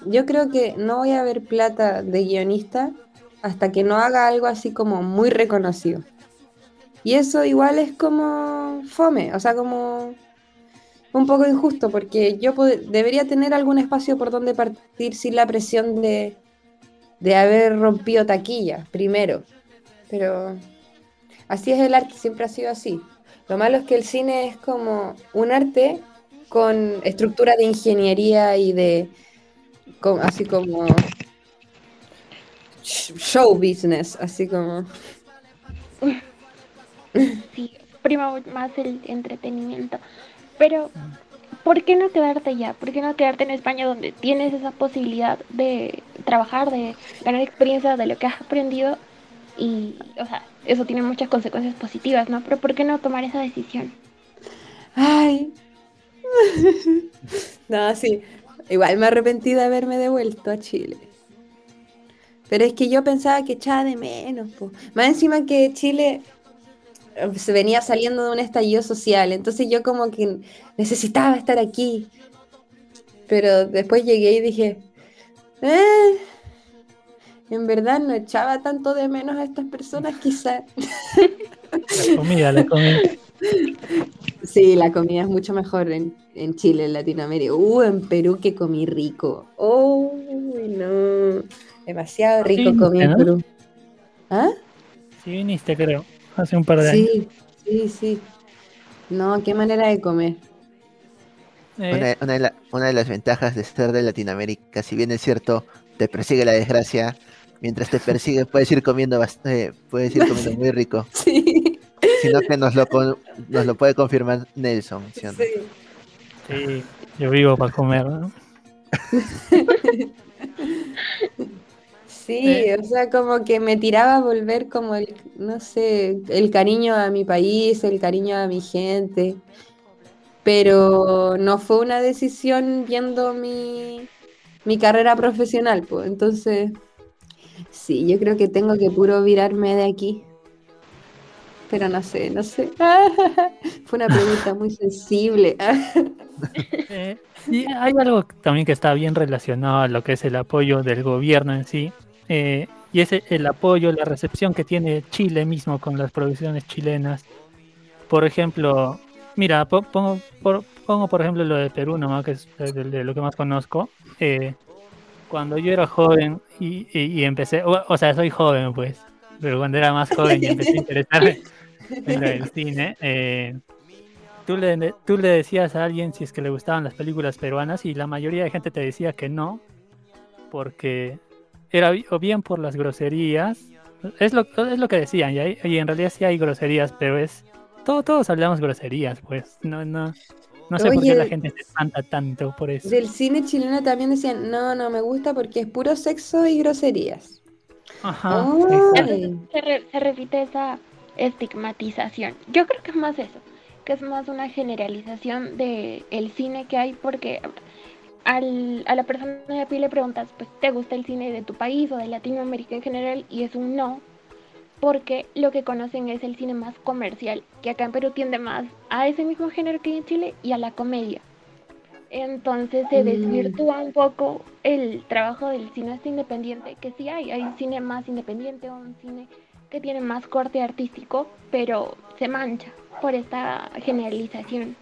Yo creo que no voy a ver plata de guionista hasta que no haga algo así como muy reconocido. Y eso igual es como fome, o sea, como un poco injusto, porque yo debería tener algún espacio por donde partir sin la presión de, de haber rompido taquilla primero. Pero así es el arte, siempre ha sido así. Lo malo es que el cine es como un arte con estructura de ingeniería y de así como show business, así como [laughs] sí, prima más el entretenimiento. Pero ¿por qué no quedarte ya? ¿Por qué no quedarte en España donde tienes esa posibilidad de trabajar, de ganar experiencia de lo que has aprendido y, o sea, eso tiene muchas consecuencias positivas, ¿no? Pero ¿por qué no tomar esa decisión? Ay. [laughs] no, sí. Igual me arrepentí de haberme devuelto a Chile. Pero es que yo pensaba que echaba de menos. Po. Más encima que Chile eh, se venía saliendo de un estallido social. Entonces yo como que necesitaba estar aquí. Pero después llegué y dije, eh, en verdad no echaba tanto de menos a estas personas, quizás. La comida, la comida. Sí, la comida es mucho mejor en, Chile, en Latinoamérica. Uh, en Perú que comí rico. Uy, no. Demasiado rico comí en Perú. ¿Ah? Sí, viniste, creo, hace un par de años. Sí, sí, sí. No, qué manera de comer. Eh. Una, de una, de las ventajas de estar de Latinoamérica, si bien es cierto, te persigue la desgracia, mientras te persigue [laughs] puedes ir comiendo bastante, puedes ir comiendo muy rico. [laughs] Sí. Sino que nos lo, nos lo puede confirmar Nelson. ¿sí, sí. yo vivo para comer, ¿no? [laughs] Sí, o sea, como que me tiraba a volver como el, no sé, el cariño a mi país, el cariño a mi gente, pero no fue una decisión viendo mi, mi carrera profesional, pues entonces Sí, yo creo que tengo que puro virarme de aquí. Pero no sé, no sé. [laughs] Fue una pregunta muy sensible. [laughs] Eh, sí, hay algo también que está bien relacionado a lo que es el apoyo del gobierno en sí. eh, y es el apoyo, la recepción que tiene Chile mismo con las producciones chilenas. Por ejemplo, mira, po- pongo por, pongo por ejemplo lo de Perú, nomás, que es de, de lo que más conozco. Eh, cuando yo era joven y, y- y empecé, o, o sea, soy joven pues, pero cuando era más joven y empecé a interesarme [laughs] en lo del cine, eh, tú, le, tú le decías a alguien si es que le gustaban las películas peruanas y la mayoría de gente te decía que no, porque era o bien por las groserías, es lo, es lo que decían, y, hay- y en realidad sí hay groserías, pero es, todo, todos hablamos groserías, pues, no, no, no sé por qué la gente se espanta tanto por eso. Del cine chileno también decían, no, no me gusta porque es puro sexo y groserías. Ajá. Se, re- se repite esa estigmatización. Yo creo que es más eso, que es más una generalización de el cine que hay, porque al, a la persona de a pie le preguntas, pues, ¿te gusta el cine de tu país o de Latinoamérica en general? Y es un no, porque lo que conocen es el cine más comercial, que acá en Perú tiende más a ese mismo género que en Chile y a la comedia. Entonces se Mm. desvirtúa un poco el trabajo del cineasta independiente, que sí hay, hay cine más independiente o un cine que tiene más corte artístico, pero se mancha por esta generalización.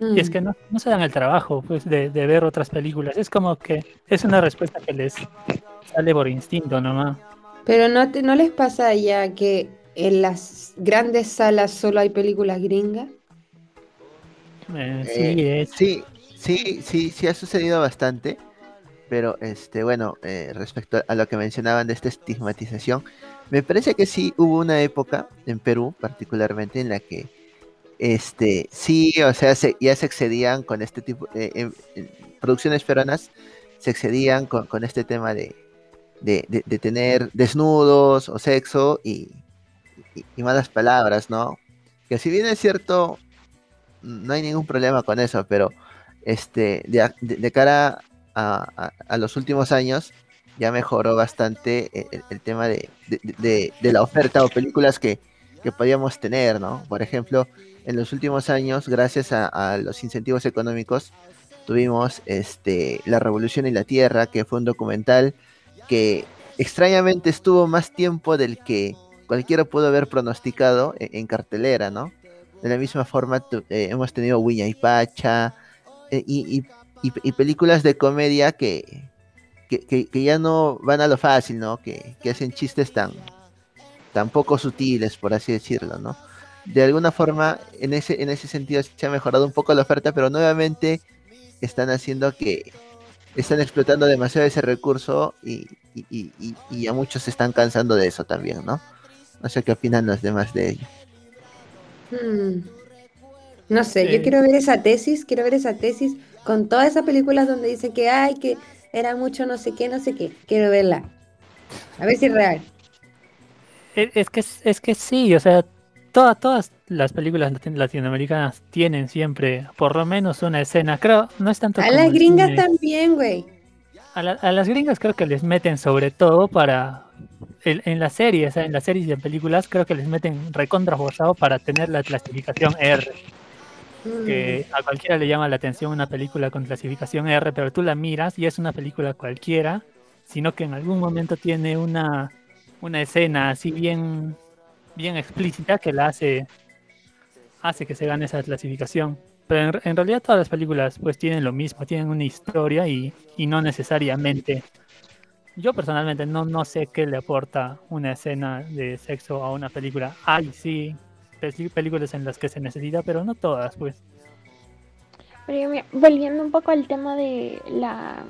Y es que no, no se dan el trabajo pues de, de ver otras películas. Es como que es una respuesta que les sale por instinto nomás. Pero no, te- no les pasa ya que en las grandes salas solo hay películas gringas. Eh, sí, Eh, sí, sí, sí, sí ha sucedido bastante, pero este, bueno, eh, respecto a lo que mencionaban de esta estigmatización, me parece que sí hubo una época en Perú, particularmente, en la que este, sí, o sea, se- ya se excedían con este tipo, eh, en- en producciones peruanas, se excedían con, con este tema de, de, tener desnudos o sexo y, y- malas palabras, ¿no? Que si bien es cierto, no hay ningún problema con eso, pero este, de, cara a, a- los últimos años, ya mejoró bastante el, tema de la oferta o películas que, que podíamos tener, ¿no? Por ejemplo, en los últimos años, gracias a, a los incentivos económicos, tuvimos este, La Revolución y la Tierra, que fue un documental que extrañamente estuvo más tiempo del que cualquiera pudo haber pronosticado en, en cartelera, ¿no? De la misma forma eh, hemos tenido Wiña y Pacha eh, y, películas de comedia que, que, que- ya no van a lo fácil, ¿no? Que, que hacen chistes tan, tan poco sutiles, por así decirlo, ¿no? De alguna forma, en ese, en ese sentido se ha mejorado un poco la oferta, pero nuevamente están haciendo que están explotando demasiado ese recurso y, y- y- y- a muchos se están cansando de eso también, ¿no? No sé qué opinan los demás de ello. Hmm. No sé, yo quiero ver esa tesis, quiero ver esa tesis con todas esas películas donde dicen que ay, que era mucho no sé qué, no sé qué. Quiero verla. A ver si es real. es que, es que sí, o sea, toda- todas las películas latin- latinoamericanas tienen siempre por lo menos una escena. Creo, no es tanto A como las gringas cine. también, güey. A, la- a las gringas creo que les meten sobre todo para en, en las series, sea, en las series y en películas creo que les meten recontra para tener la clasificación R, Mm. que a cualquiera le llama la atención una película con clasificación R, pero tú la miras y es una película cualquiera, sino que en algún momento tiene una, una escena así bien bien explícita que la hace hace que se gane esa clasificación. Pero en, en realidad todas las películas pues tienen lo mismo, tienen una historia y, y no necesariamente. Yo personalmente no, no sé qué le aporta una escena de sexo a una película. Hay sí películas en las que se necesita, pero no todas, pues. Pero mira, volviendo un poco al tema de la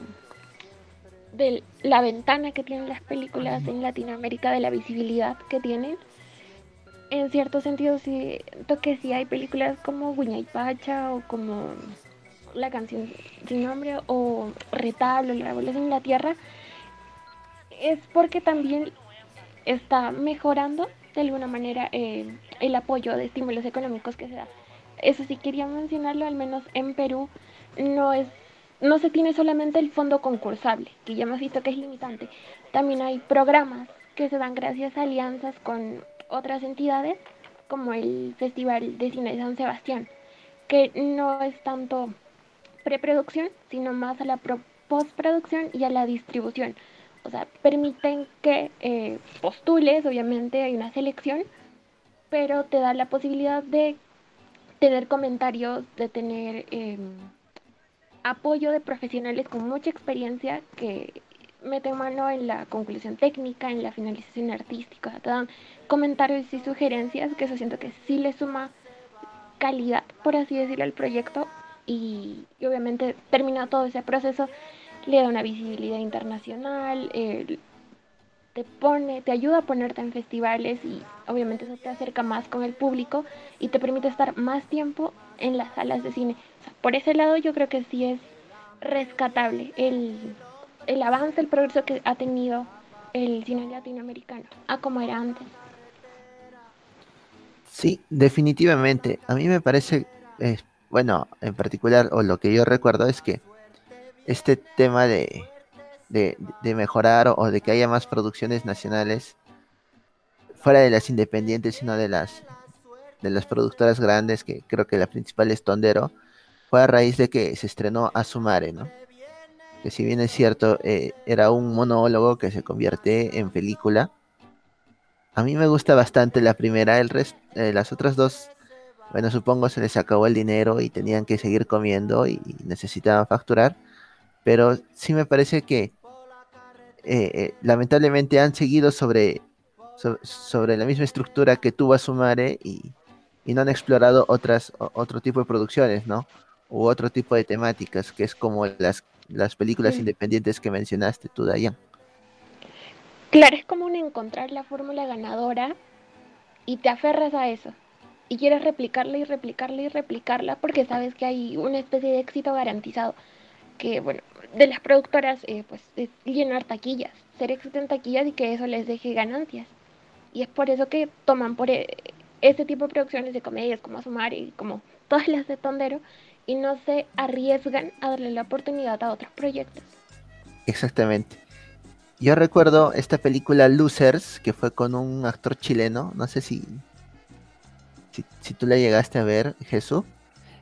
de la ventana que tienen las películas en Latinoamérica, de la visibilidad que tienen, en cierto sentido siento que sí hay películas como Guiña y Pacha o como La canción sin nombre o Retablo, La revolución en la tierra, es porque también está mejorando de alguna manera eh, el apoyo de estímulos económicos que se da. Eso sí quería mencionarlo, al menos en Perú no es no se tiene solamente el fondo concursable, que ya hemos visto que es limitante, también hay programas que se dan gracias a alianzas con otras entidades, como el Festival de Cine de San Sebastián, que no es tanto preproducción, sino más a la postproducción y a la distribución. O sea, permiten que eh, postules, obviamente hay una selección, pero te da la posibilidad de tener comentarios, de tener em, apoyo de profesionales con mucha experiencia que meten mano en la conclusión técnica, en la finalización artística, te dan comentarios y sugerencias que eso siento que sí le suma calidad, por así decirlo, al proyecto y, obviamente termina todo ese proceso, le da una visibilidad internacional, te pone, te ayuda a ponerte en festivales y obviamente eso te acerca más con el público y te permite estar más tiempo en las salas de cine. por ese lado yo creo que sí es rescatable el, el avance, el progreso que ha tenido el cine latinoamericano a como era antes. Sí, definitivamente. A mí me parece, bueno, en particular, o lo que yo recuerdo es que este tema de, de, mejorar o, de que haya más producciones nacionales fuera de las independientes, sino de las de las productoras grandes, que creo que la principal es Tondero, fue a raíz de que se estrenó Asumare, ¿no? Que si bien es cierto, eh, era un monólogo que se convierte en película. A mí me gusta bastante la primera, el resto, eh, las otras dos, bueno, supongo se les acabó el dinero y tenían que seguir comiendo y necesitaban facturar, pero sí me parece que eh, lamentablemente han seguido sobre, sobre la misma estructura que tuvo Asumare y, y no han explorado otras, otro tipo de producciones, ¿no? U otro tipo de temáticas, que es como las las películas independientes que mencionaste tú, Dayan. Claro, es como un encontrar la fórmula ganadora y te aferras a eso. Y quieres replicarla y replicarla y replicarla porque sabes que hay una especie de éxito garantizado. Que, bueno, de las productoras, eh, pues, es llenar taquillas, ser éxito en taquillas y que eso les deje ganancias. Y es por eso que toman por e, ese tipo de producciones de comedias como Asumar y como todas las de Tondero y no se arriesgan a darle la oportunidad a otros proyectos. Exactamente. Yo recuerdo esta película Losers, que fue con un actor chileno, no sé si, si, tú la llegaste a ver, Jesús.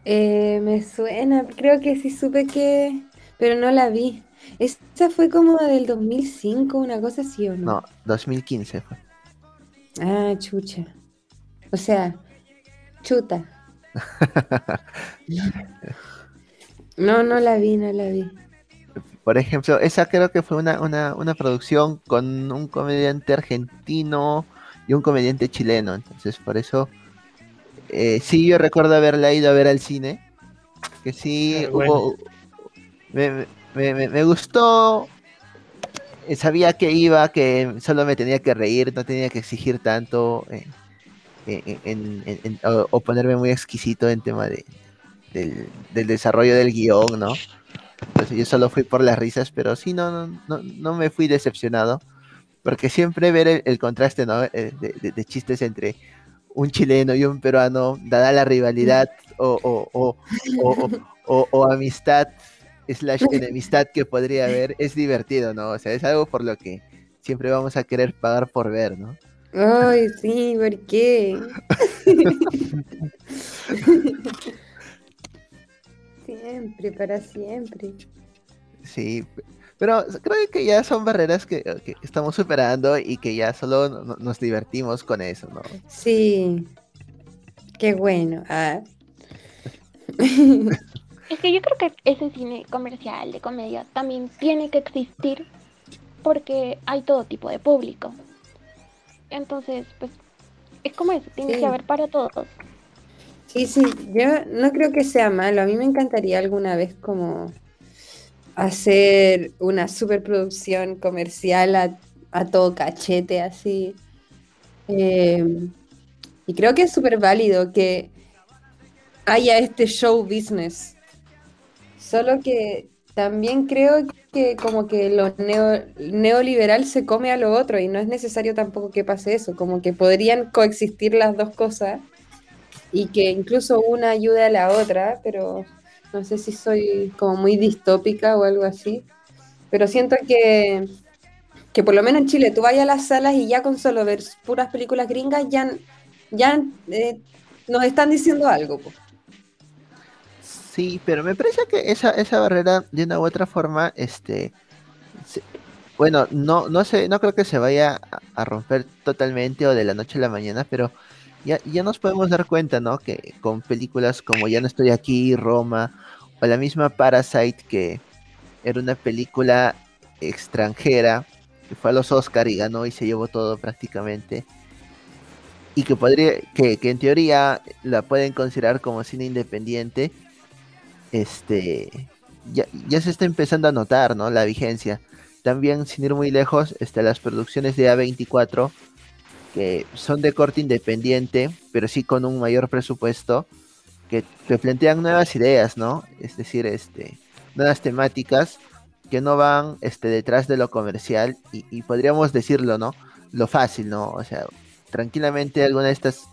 Eh, me suena, creo que sí supe que, pero no la vi. Esta fue como del 2005, una cosa así o no? No, 2015 fue. Ah, chucha. O sea, chuta. [laughs] No, no la vi, no la vi. Por ejemplo, esa creo que fue una, una, producción con un comediante argentino y un comediante chileno. Entonces, por eso, eh, sí, yo recuerdo haberla ido a ver al cine. Que sí, hubo, me, me, gustó. Eh, sabía que iba, que solo me tenía que reír, no tenía que exigir tanto. Eh, en, o, ponerme muy exquisito en tema de, del, desarrollo del guion, ¿no? Entonces yo solo fui por las risas, pero sí, no, no, no, me fui decepcionado, porque siempre ver el, contraste, ¿no? Eh, de, chistes entre un chileno y un peruano, dada la rivalidad o, o, o, o amistad, slash enemistad que podría haber, es divertido, ¿no? O sea, es algo por lo que siempre vamos a querer pagar por ver, ¿no? Ay, sí, ¿por qué? [laughs] siempre, para siempre. Sí, pero creo que ya son barreras que, estamos superando y que ya solo nos divertimos con eso, ¿no? Sí, qué bueno. Ah. [laughs] Es que yo creo que ese cine comercial de comedia también tiene que existir porque hay todo tipo de público. Entonces, pues, es como eso, tiene que haber para todos. Sí, sí, yo no creo que sea malo. A mí me encantaría alguna vez como hacer una superproducción comercial a, todo cachete así. Em, y creo que es súper válido que haya este show business. Solo que también creo que como que lo neoliberal se come a lo otro y no es necesario tampoco que pase eso, como que podrían coexistir las dos cosas y que incluso una ayude a la otra, pero No sé si soy como muy distópica o algo así, pero siento que, que por lo menos en Chile tú vayas a las salas y ya con solo ver puras películas gringas ya, ya eh, nos están diciendo algo. Sí, pero me parece que esa, esa barrera de una u otra forma, este, bueno, no, no sé, no creo que se vaya a, romper totalmente o de la noche a la mañana, pero ya, ya nos podemos dar cuenta, ¿no? Que con películas como Ya no estoy aquí, Roma, o la misma Parasite, que era una película extranjera, que fue a los Oscar y ganó y se llevó todo prácticamente. Y que podría, que, que en teoría la pueden considerar como cine independiente. Este ya, ya se está empezando a notar, ¿no? La vigencia. También, sin ir muy lejos, este, las producciones de A24, que son de corte independiente, pero sí con un mayor presupuesto, que, plantean nuevas ideas, ¿no? Es decir, este, nuevas temáticas que no van este, detrás de lo comercial y, podríamos decirlo, ¿no? Lo fácil, ¿no? O sea, tranquilamente alguna de estas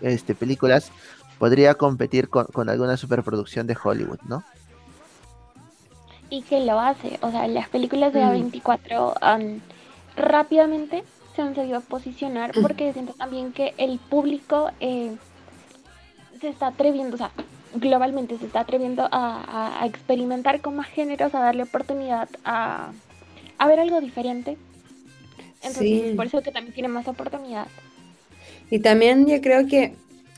este, películas podría competir con, con alguna superproducción de Hollywood, ¿no? y que lo hace. O sea, las películas de A24 han, rápidamente se han sabido posicionar porque siento también que el público eh, se está atreviendo, o sea, globalmente se está atreviendo a, experimentar con más géneros, a darle oportunidad a, a ver algo diferente. Entonces, por eso que también tiene más oportunidad. Y también yo creo que,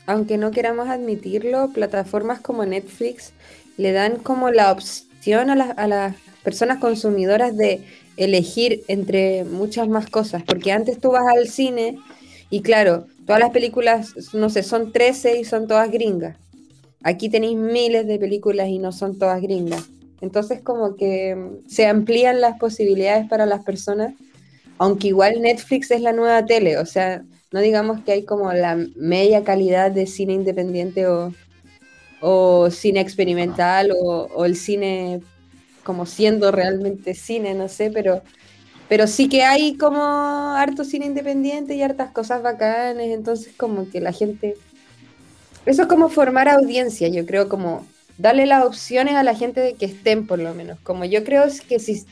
aunque no queramos admitirlo, plataformas como Netflix le dan como la opción a, las personas consumidoras de elegir entre muchas más cosas, porque antes tú vas al cine y claro, todas las películas, no sé, son 13 y son todas gringas. Aquí tenéis miles de películas y no son todas gringas. Entonces como que mm, se amplían las posibilidades para las personas, aunque igual Netflix es la nueva tele, o sea, no digamos que hay como la media calidad de cine independiente o, o cine experimental o, el cine como siendo realmente cine, no sé, pero, pero sí que hay como harto cine independiente y hartas cosas bacanas, entonces como que la gente... Eso es como formar audiencia, yo creo, como darle las opciones a la gente de que estén por lo menos. Como yo creo que si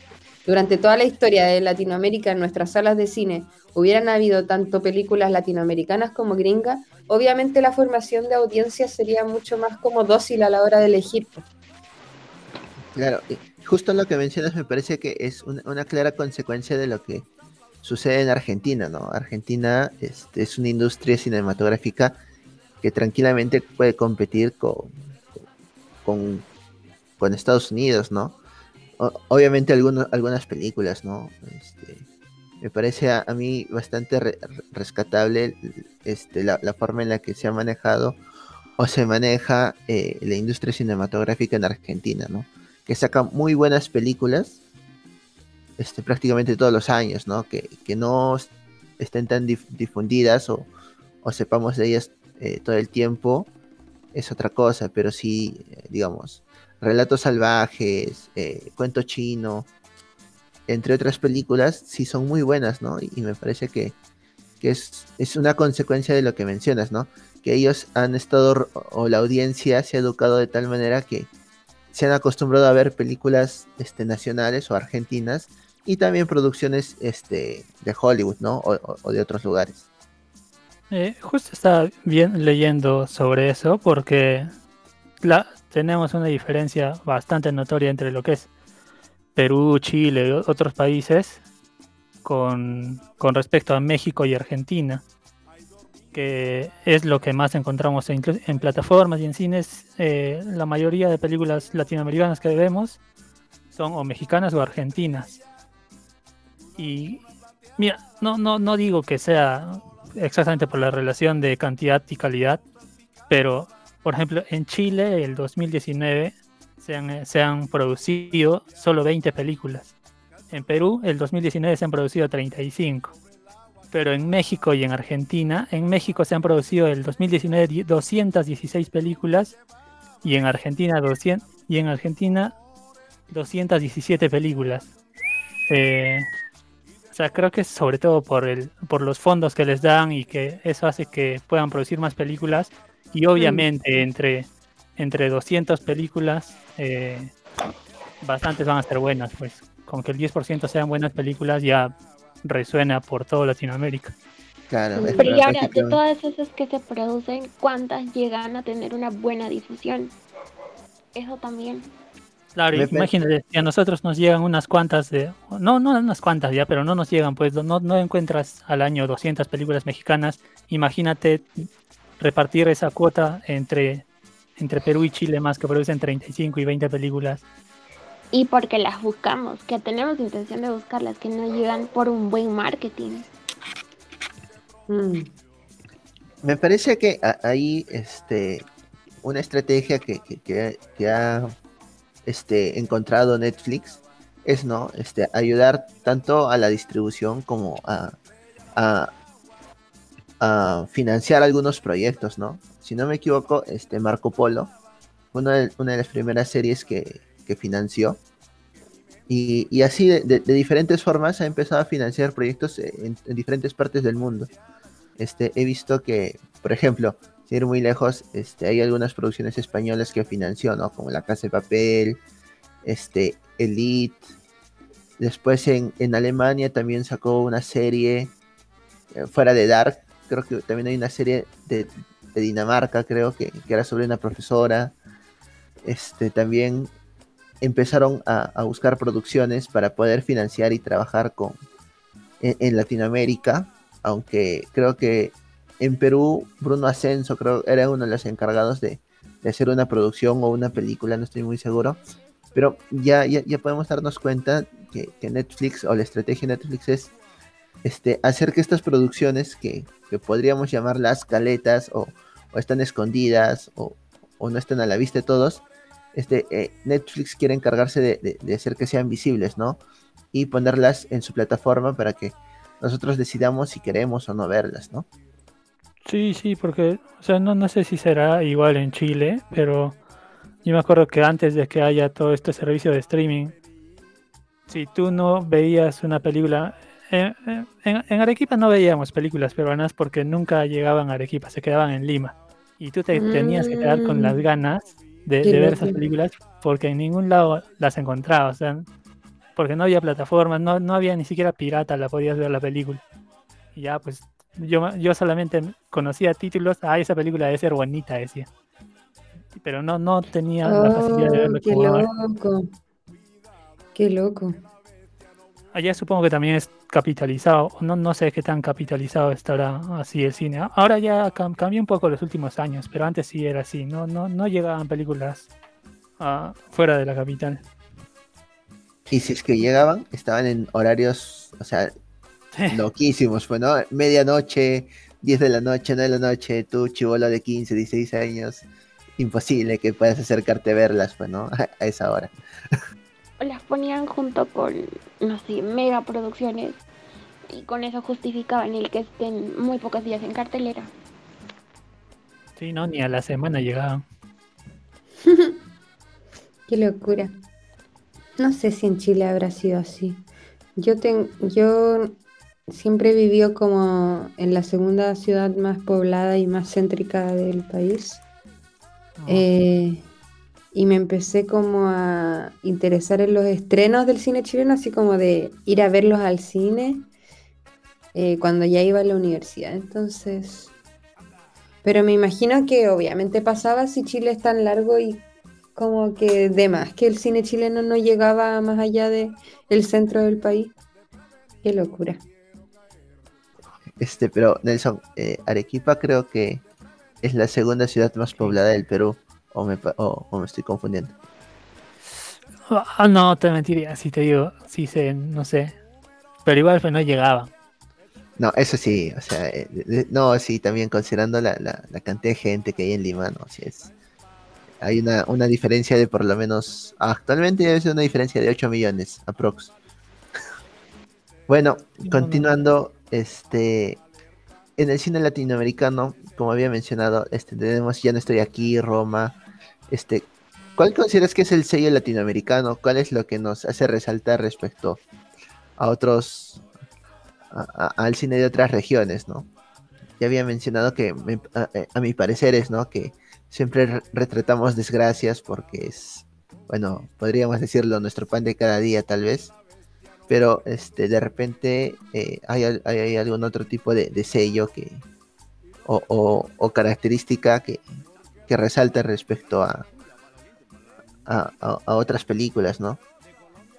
durante toda la historia de Latinoamérica en nuestras salas de cine hubieran habido tanto películas latinoamericanas como gringas, obviamente la formación de audiencia sería mucho más como dócil a la hora de elegir. Claro, justo lo que mencionas me parece que es una, clara consecuencia de lo que sucede en Argentina, ¿no? Argentina este, es una industria cinematográfica que tranquilamente puede competir con, con Estados Unidos, ¿no? Obviamente algunas películas, ¿no? Este, me parece a, mí bastante rescatable este, la, forma en la que se ha manejado o se maneja eh, la industria cinematográfica en Argentina, ¿no? Que saca muy buenas películas este, prácticamente todos los años, ¿no? Que, no estén tan difundidas o, sepamos de ellas eh, todo el tiempo es otra cosa, pero sí, eh, digamos, Relatos Salvajes, Cuento Chino, entre otras películas, sí son muy buenas, ¿no? Y, me parece que, es, es, una consecuencia de lo que mencionas, ¿no? Que ellos han estado, o la audiencia se ha educado de tal manera que se han acostumbrado a ver películas este, nacionales o argentinas y también producciones este, de Hollywood, ¿no? O, de otros lugares. Eh, justo estaba bien leyendo sobre eso porque la, tenemos una diferencia bastante notoria entre lo que es Perú, Chile otros países con, respecto a México y Argentina, que es lo que más encontramos en, plataformas y en cines. Eh, la mayoría de películas latinoamericanas que vemos son o mexicanas o argentinas. Y mira, no, no, no digo que sea exactamente por la relación de cantidad y calidad, pero por ejemplo en Chile el 2019 eh, se han, producido solo 20 películas. En Perú, el 2019 se han producido 35. Pero en México y en Argentina, en México se han producido el 2019 216 películas y en Argentina 200 y en Argentina 217 películas. Eh, o sea, creo que sobre todo por el por los fondos que les dan y que eso hace que puedan producir más películas y obviamente entre entre 200 películas, eh, bastantes van a ser buenas, pues con que el 10% sean buenas películas ya resuena por toda Latinoamérica. Claro, Pero y ahora, de todas esas que se producen, ¿cuántas llegan a tener una buena difusión? Eso también. Claro, imagínate, si a nosotros nos llegan unas cuantas de... No, no unas cuantas ya, pero no nos llegan, pues no, no encuentras al año 200 películas mexicanas. Imagínate repartir esa cuota entre, entre Perú y Chile más que producen 35 y 20 películas. Y porque las buscamos, que tenemos intención de buscarlas, que no llegan por un buen marketing. Mm. Me parece que ahí este, una estrategia que, que- que- que ha este, encontrado Netflix es no este, ayudar tanto a la distribución como a, a- a financiar algunos proyectos, ¿no? Si no me equivoco, este Marco Polo, una de, las primeras series que, financió. Y, así de, diferentes formas ha empezado a financiar proyectos en- en diferentes partes del mundo este, he visto que, por ejemplo, sin ir muy lejos, este, hay algunas producciones españolas que financió, ¿no? Como La Casa de Papel, este, Elite. Después en, en Alemania también sacó una serie eh, fuera de Dark. Creo que también hay una serie de, de Dinamarca, creo que, que era sobre una profesora. Este, también empezaron a, a buscar producciones para poder financiar y trabajar con en, Latinoamérica aunque creo que en Perú Bruno Ascenso creo era uno de los encargados de, de hacer una producción o una película, no estoy muy seguro, pero ya, ya, ya podemos darnos cuenta que, que Netflix o la estrategia de Netflix es este, hacer que estas producciones que, que podríamos llamar las caletas o, están escondidas o, no están a la vista de todos, este, eh, Netflix quiere encargarse de, hacer que sean visibles, ¿no? Y ponerlas en su plataforma para que nosotros decidamos si queremos o no verlas, ¿no? Sí, sí, porque, no, no sé si será igual en Chile, pero yo me acuerdo que antes de que haya todo este servicio de streaming, si tú no veías una película, en, Arequipa no veíamos películas peruanas porque nunca llegaban a Arequipa, se quedaban en Lima. Y tú te tenías que quedar con las Mm. ganas de, ver esas películas porque en ningún lado las encontrabas, o sea, porque no había plataformas, no, no había ni siquiera pirata, la podías ver la película. Y ya, pues yo, yo solamente conocía títulos, ah, esa película debe ser bonita, decía. Pero no, no tenía la facilidad de Oh, verlo qué loco. Qué loco. Allá supongo que también es capitalizado, no, no sé qué tan capitalizado estará así el cine. Ahora ya cam- cambió un poco los últimos años, pero antes sí era así, no, no, no llegaban películas ah, fuera de la capital. Y si es que llegaban, estaban en horarios, o sea, [laughs] loquísimos, pues, ¿no? Medianoche, 10 de la noche, 9 de la noche, tú, chivolo de 15, 16 años, imposible que puedas acercarte a verlas, pues, ¿no? [laughs] A esa hora. O las ponían junto con, no sé, mega producciones. Y con eso justificaban el que estén muy pocos días en cartelera. Sí, no, ni a la semana llegaban. [laughs] Qué locura. No sé si en Chile habrá sido así. Yo, ten- yo siempre vivió como en la segunda ciudad más poblada y más céntrica del país. Eh, y me empecé como a interesar en los estrenos del cine chileno, así como de ir a verlos al cine eh, cuando ya iba a la universidad. Entonces, pero me imagino que obviamente pasaba si Chile es tan largo y como que de más que el cine chileno no llegaba más allá de el centro del país. Qué locura. Este, pero Nelson, eh, Arequipa creo que es la segunda ciudad más poblada del Perú, o me, pa- o- o me estoy confundiendo. Ah, no, te mentiría si te digo, sí sé, no sé. Pero igual pues no llegaban. No, eso sí, o sea, eh, de- no, sí, también considerando la, la- la cantidad de gente que hay en Lima, no, sí es. Hay una, una diferencia de por lo menos, actualmente debe ser una diferencia de 8 millones, aprox. [laughs] Bueno, No, no. continuando, este, en el cine latinoamericano, como había mencionado, este, tenemos Ya no estoy aquí, Roma, este, ¿cuál consideras que es el sello latinoamericano? ¿Cuál es lo que nos hace resaltar respecto a otros, a- al cine de otras regiones, ¿no? Ya había mencionado que me- a, a mi parecer es, ¿no? Que siempre retratamos desgracias porque es, bueno, podríamos decirlo, nuestro pan de cada día tal vez, pero este, de repente eh, hay, algún otro tipo de, sello que, o, característica que, que, resalta respecto a, a, otras películas, ¿no?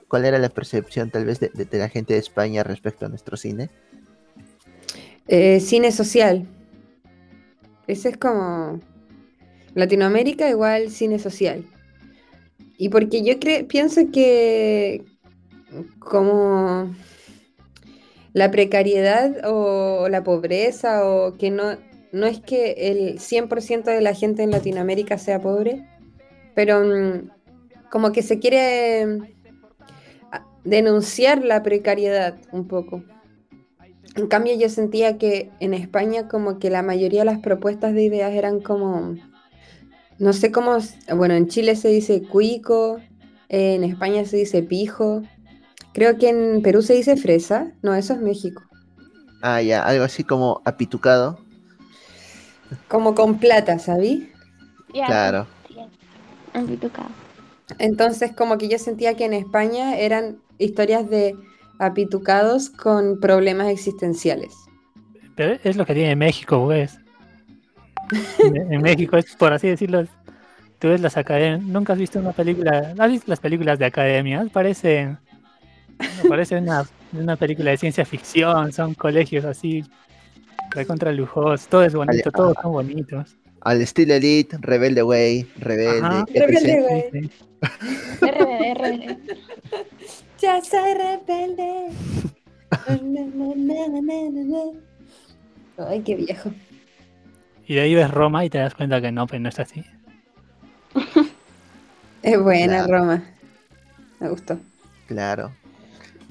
¿Cuál era la percepción tal vez de, la gente de España respecto a nuestro cine? Eh, cine social. Ese es como Latinoamérica igual cine social. Y porque yo pienso que como la precariedad o la pobreza o que no, no es que el 100% de la gente en Latinoamérica sea pobre, pero mm, como que se quiere mm, denunciar la precariedad un poco. En cambio yo sentía que en España como que la mayoría de las propuestas de ideas eran como, no sé cómo, bueno, en Chile se dice cuico, en España se dice pijo, creo que en Perú se dice fresa, no, eso es México. Ah, ya, algo así como apitucado. Como con plata, ¿sabí? Claro. apitucado. Entonces, como que yo sentía que en España eran historias de apitucados con problemas existenciales. Pero es lo que tiene México, pues. en, México es, por así decirlo, tú ves las academias, nunca has visto una película, ¿has visto las películas de academia? Parecen, parece una, una película de ciencia ficción, son colegios así, contra lujosos, todo es bonito, todos son bonitos. Al estilo Elite, Rebelde Way, Rebelde. Rebelde Way. rebelde, rebelde. Ya soy rebelde. Ay, qué viejo. Y de ahí ves Roma y te das cuenta que no, pues no es así. [laughs] Es buena Roma. Me gustó. Claro.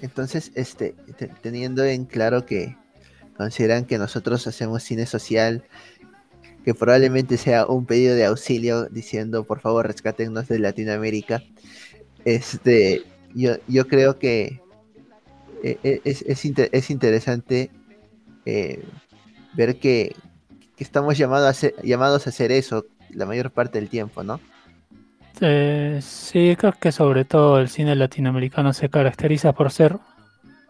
Entonces, este, teniendo en claro que consideran que nosotros hacemos cine social que probablemente sea un pedido de auxilio diciendo por favor rescátenos de Latinoamérica. Este, yo, yo creo que eh, eh, es, es, interesante eh, ver que, estamos llamados a, hacer, llamados a hacer eso la mayor parte del tiempo, ¿no? sí, creo que sobre todo el cine latinoamericano se caracteriza por ser,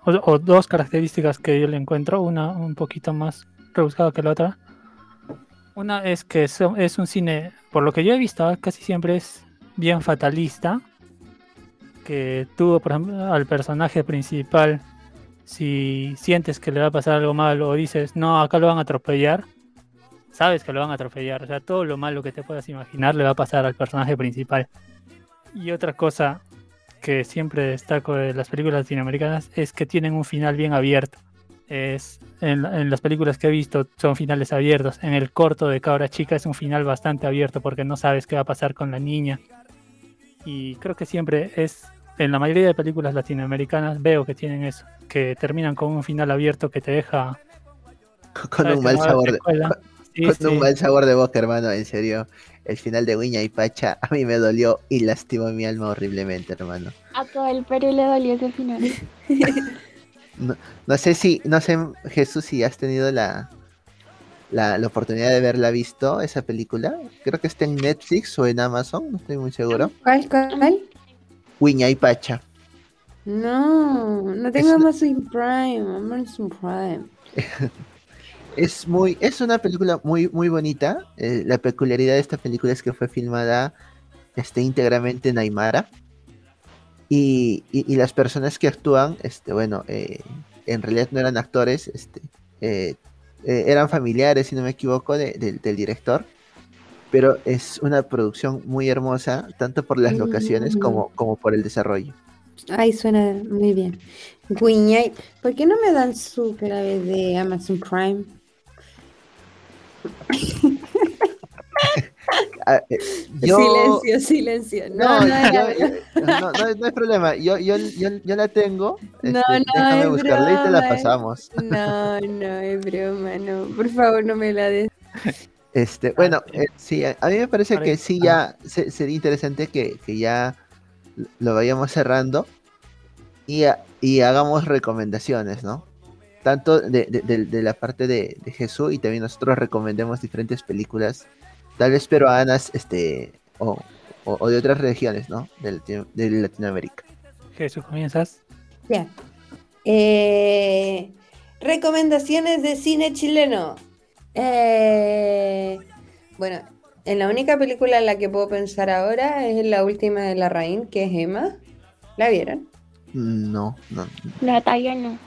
o, o, dos características que yo le encuentro, una un poquito más rebuscada que la otra, una es que es, un cine, por lo que yo he visto, casi siempre es bien fatalista. Que tuvo, por ejemplo, al personaje principal, si sientes que le va a pasar algo malo o dices, no, acá lo van a atropellar, sabes que lo van a atropellar. O sea, todo lo malo que te puedas imaginar le va a pasar al personaje principal. Y otra cosa que siempre destaco de las películas latinoamericanas es que tienen un final bien abierto es en, las películas que he visto son finales abiertos. En el corto de Cabra Chica es un final bastante abierto porque no sabes qué va a pasar con la niña. Y creo que siempre es, en la mayoría de películas latinoamericanas veo que tienen eso, que terminan con un final abierto que te deja... [laughs] Con un mal sabor de... [laughs] con un mal sabor de boca, hermano, en serio. El final de Wiña y Pacha a mí me dolió y lastimó mi alma horriblemente, hermano. A todo el Perú le dolió ese final. [laughs] No, sé si, no sé, Jesús, si has tenido la, la, oportunidad de verla visto, esa película. Creo que está en Netflix o en Amazon, no estoy muy seguro. ¿Cuál, cuál? Wiña y Pacha. No, no tengo Amazon Prime, Amazon Prime. [laughs] es muy, es una película muy, muy bonita. Eh, la peculiaridad de esta película es que fue filmada este, íntegramente en Aymara. Y, las personas que actúan, este, bueno, eh, en realidad no eran actores, este, eh, eran familiares, si no me equivoco, del director. Pero es una producción muy hermosa, tanto por las locaciones mm. como, como por el desarrollo. Ay, suena muy bien. ¿por qué no me dan su vez de Amazon Prime? Ah, eh, silencio, silencio. No, no, no, hay problema. Yo, yo, yo, yo la tengo. No, este, no, déjame buscarla y te la pasamos. No, no, es broma, no. Por favor, no me la des. Este, bueno, ah, eh, sí, a mí me parece que sí ya sería interesante que, que, ya lo vayamos cerrando y, y hagamos recomendaciones, ¿no? Tanto de, de, de la parte de, Jesús y también nosotros recomendemos diferentes películas tal vez peruanas, este, o, o- o de otras regiones, ¿no? De, Latino- de Latinoamérica. Jesús, ¿comienzas? Ya. Eh, recomendaciones de cine chileno. Eh, bueno, en la única película en la que puedo pensar ahora es en la última de La Raín, que es Emma. ¿La vieron? No, no. Natalia no.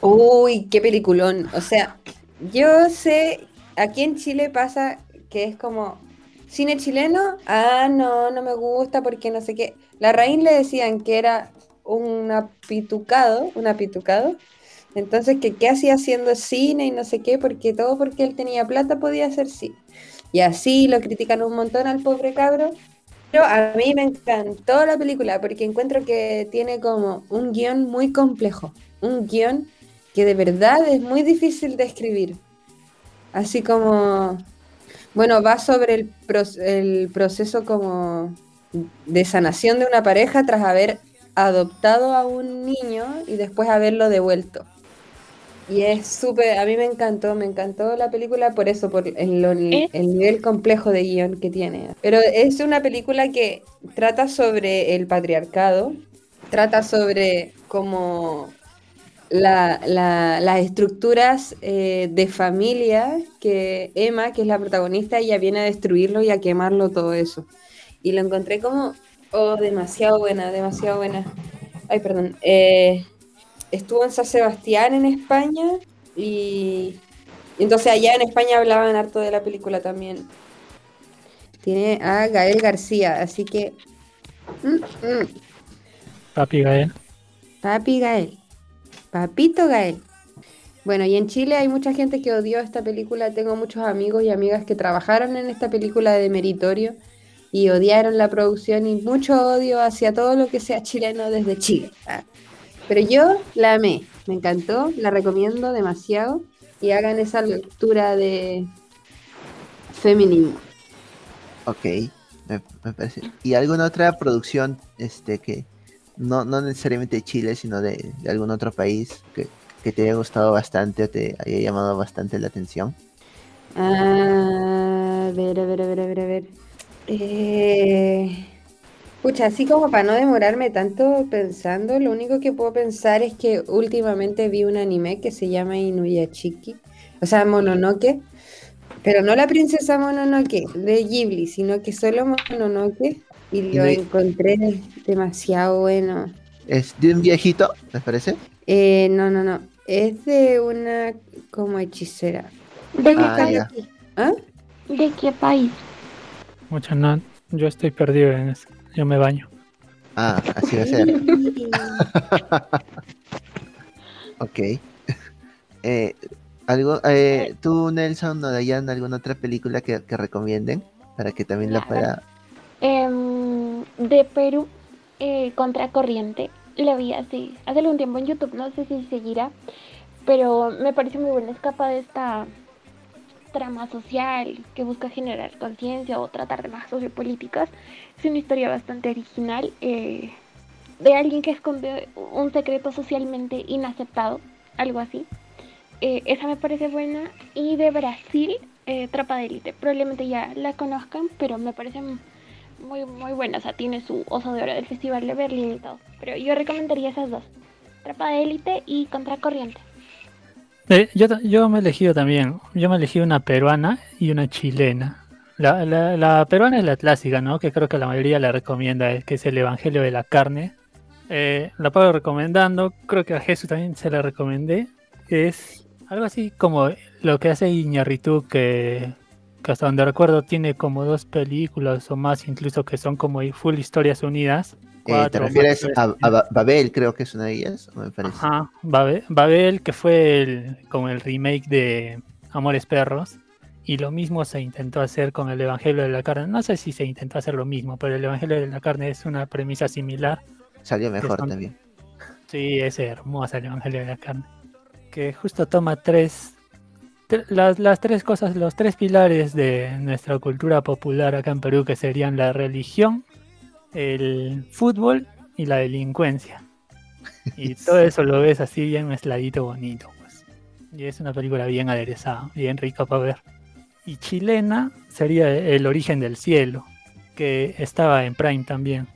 Uy, qué peliculón. O sea, yo sé, aquí en Chile pasa que es como cine chileno. Ah, no, no me gusta porque no sé qué. La Raín le decían que era un apitucado, un apitucado. Entonces, que qué hacía haciendo cine y no sé qué, porque todo porque él tenía plata podía hacer cine. Y así lo critican un montón al pobre cabro. Pero a mí me encantó la película porque encuentro que tiene como un guion muy complejo. Un guion que de verdad es muy difícil de escribir. Así como, bueno, va sobre el, pro- el proceso como de sanación de una pareja tras haber adoptado a un niño y después haberlo devuelto. Y es súper, a mí me encantó, me encantó la película por eso, por el nivel complejo de guion que tiene. Pero es una película que trata sobre el patriarcado, trata sobre cómo la- la- las estructuras eh, de familia que Emma, que es la protagonista, ella viene a destruirlo y a quemarlo todo eso. Y lo encontré como, oh, demasiado buena, demasiado buena. Ay, perdón. Eh, estuvo en San Sebastián, en España, y, y entonces allá en España hablaban harto de la película también. Tiene a Gael García, así que... mm, mm. Papi Gael. Papi Gael. Papito Gael. Bueno, y en Chile hay mucha gente que odió esta película. Tengo muchos amigos y amigas que trabajaron en esta película de Meritorio y odiaron la producción y mucho odio hacia todo lo que sea chileno desde Chile. Ah. Pero yo la amé, me encantó, la recomiendo demasiado y hagan esa lectura de feminismo. Ok, me, parece. ¿Y alguna otra producción este que no, no necesariamente de Chile, sino de, algún otro país que, que te haya gustado bastante o te haya llamado bastante la atención? A ver, a ver, a ver, a ver, a ver. Eh, Pucha, así como para no demorarme tanto pensando, lo único que puedo pensar es que últimamente vi un anime que se llama Inuyashiki, o sea, Mononoke, pero no la princesa Mononoke de Ghibli, sino que solo Mononoke, y lo encontré demasiado bueno. ¿Es de un viejito, me parece? Eh, no, no, no, es de una como hechicera. ¿De qué Ah, país? ¿Ah? ¿De qué país? Mucho no. Yo estoy perdido en eso. Yo me baño. Ah, así va a ser. [laughs] Ok. [laughs] Eh, ¿algo, eh, ¿Tú, Nelson o Dayan, alguna otra película que, que recomienden? Para que también la pueda... Em, de Perú, eh, Contracorriente. La vi así hace algún tiempo en YouTube, no sé si seguirá, pero me parece muy buena. Escapa de esta trama social que busca generar conciencia o tratar temas sociopolíticas. Es una historia bastante original eh, de alguien que esconde un secreto socialmente inaceptado, algo así. Eh, esa me parece buena. Y de Brasil, eh, Tropa de Élite. Probablemente ya la conozcan, pero me parece muy, muy buena. O sea, tiene su oso de oro del Festival de Berlín y todo. Pero yo recomendaría esas dos. Tropa de Élite y Contracorriente. Yo, yo me he elegido también. Yo me elegí una peruana y una chilena. La, la- peruana es la clásica, ¿no? Que creo que la mayoría la recomienda, eh, que es el Evangelio de la Carne. Eh, la puedo recomendando. Creo que a Jesús también se la recomendé. Es algo así como lo que hace Iñarritu, que, que hasta donde recuerdo tiene como dos películas o más, incluso que son como full historias unidas. Eh, ¿Te refieres a, a Ba- Babel, creo que es una de ellas? Me parece. Ajá, Babe- Babel, que fue el, como el remake de Amores Perros. Y lo mismo se intentó hacer con el Evangelio de la Carne. No sé si se intentó hacer lo mismo, pero el Evangelio de la Carne es una premisa similar. Salió mejor son- también. Sí, es hermosa el Evangelio de la Carne. Que justo toma tres, tre- las, las tres cosas, los tres pilares de nuestra cultura popular acá en Perú, que serían la religión, el fútbol y la delincuencia. Y [laughs] todo eso lo ves así bien mezcladito, bonito. Pues. Y es una película bien aderezada, bien rica para ver. Y chilena sería El origen del cielo, que estaba en Prime también.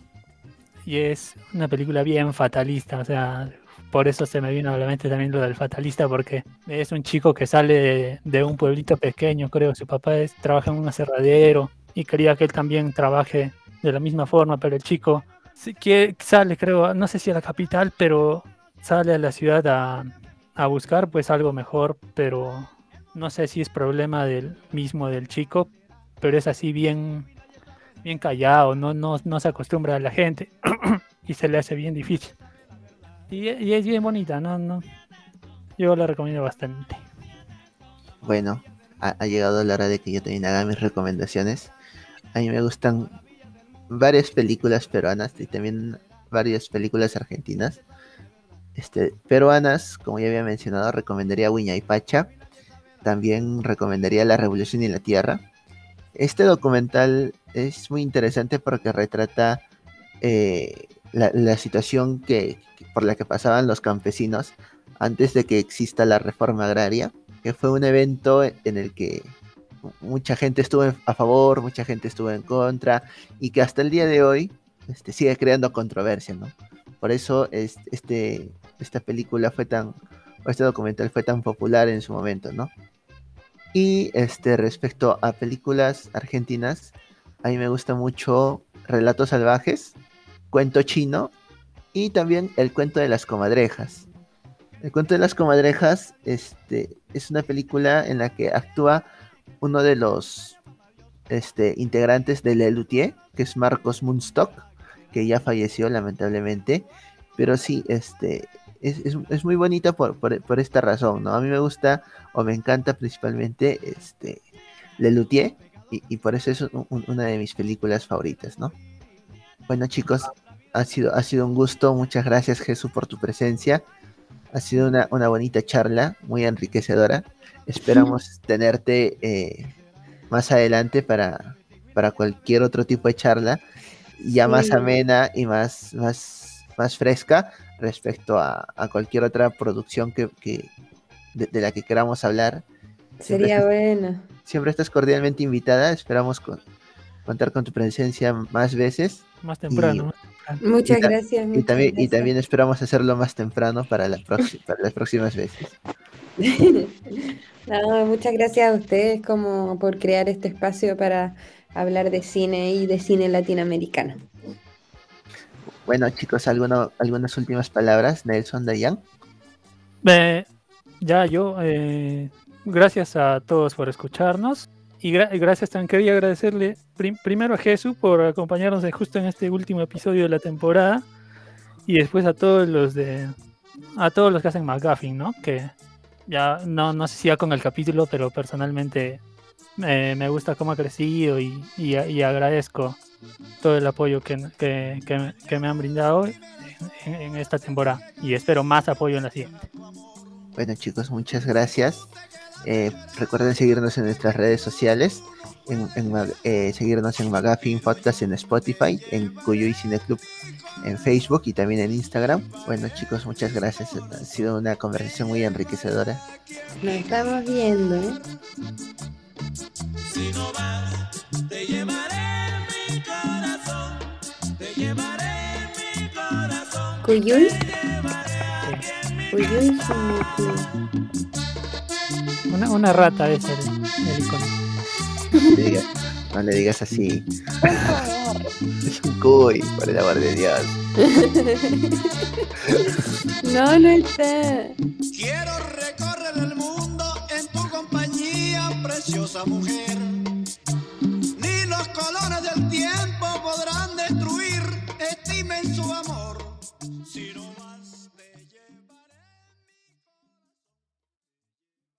Y es una película bien fatalista, o sea, por eso se me vino a la mente también lo del fatalista, porque es un chico que sale de, un pueblito pequeño, creo, su papá es, trabaja en un aserradero y quería que él también trabaje de la misma forma, pero el chico que sale, creo, no sé si a la capital, pero sale a la ciudad a, a buscar pues algo mejor, pero no sé si es problema del mismo del chico, pero es así bien, bien callado, no, no, no se acostumbra a la gente [clears throat] y se le hace bien difícil. Y, es bien bonita, no, no. Yo la recomiendo bastante. Bueno, ha, llegado la hora de que yo también haga mis recomendaciones. A mí me gustan varias películas peruanas y también varias películas argentinas. Este, peruanas, como ya había mencionado, recomendaría Wiña y Pacha. También recomendaría La Revolución y la Tierra. Este documental es muy interesante porque retrata eh, la, situación que, por la que pasaban los campesinos antes de que exista la reforma agraria, que fue un evento en el que mucha gente estuvo a favor, mucha gente estuvo en contra, y que hasta el día de hoy este, sigue creando controversia, ¿no? Por eso este, esta película fue tan, o este documental fue tan popular en su momento, ¿no? Y este, respecto a películas argentinas, a mí me gusta mucho Relatos Salvajes, Cuento Chino y también El Cuento de las Comadrejas. El Cuento de las Comadrejas este, es una película en la que actúa uno de los este, integrantes de Lelutier, que es Marcos Munstock, que ya falleció lamentablemente. Pero sí, este, es, muy bonita por, esta razón, ¿no? A mí me gusta o me encanta principalmente este, Lelutier y, y por eso es una de mis películas favoritas, ¿no? Bueno chicos, ha sido, ha sido un gusto, muchas gracias Jesús por tu presencia. Ha sido una, bonita charla, muy enriquecedora. Esperamos tenerte eh, más adelante para, para cualquier otro tipo de charla, ya más amena y más, más, más fresca respecto a, cualquier otra producción que, de, la que queramos hablar. Sería buena. Siempre estás cordialmente invitada, esperamos contar con tu presencia más veces. Más temprano. Muchas gracias. y, también, y también esperamos hacerlo más temprano para, la para las próximas veces. [laughs] muchas gracias a ustedes como por crear este espacio para hablar de cine y de cine latinoamericano. Bueno, chicos, algunas últimas palabras, Nelson Dayan. Eh, ya yo, eh, gracias a todos por escucharnos y gracias también quería agradecerle primero a Jesús por acompañarnos justo en este último episodio de la temporada y después a todos los de a todos los que hacen McGuffin, ¿no? Que ya no, no sé si ya con el capítulo, pero personalmente me gusta cómo ha crecido y, y, agradezco todo el apoyo que, que, que, me han brindado en, en, esta temporada y espero más apoyo en la siguiente. Bueno chicos, muchas gracias. Eh, recuerden seguirnos en nuestras redes sociales, en, eh, seguirnos en Magafin Podcast en Spotify, en Cuyuy Cine Club en Facebook y también en Instagram. Bueno chicos, muchas gracias. Ha sido una conversación muy enriquecedora. Nos estamos viendo. ¿eh? Si no vas, te llevaré mi corazón. Te llevaré mi corazón. Cuyuy. Cuyuy Cine Club. Una, una rata es el, el icono. No le, digas, así. es un cuy, por el amor de Dios. no, no está. Quiero recorrer el mundo en tu compañía, preciosa mujer. Ni los colores del tiempo podrán destruir este inmenso amor. Si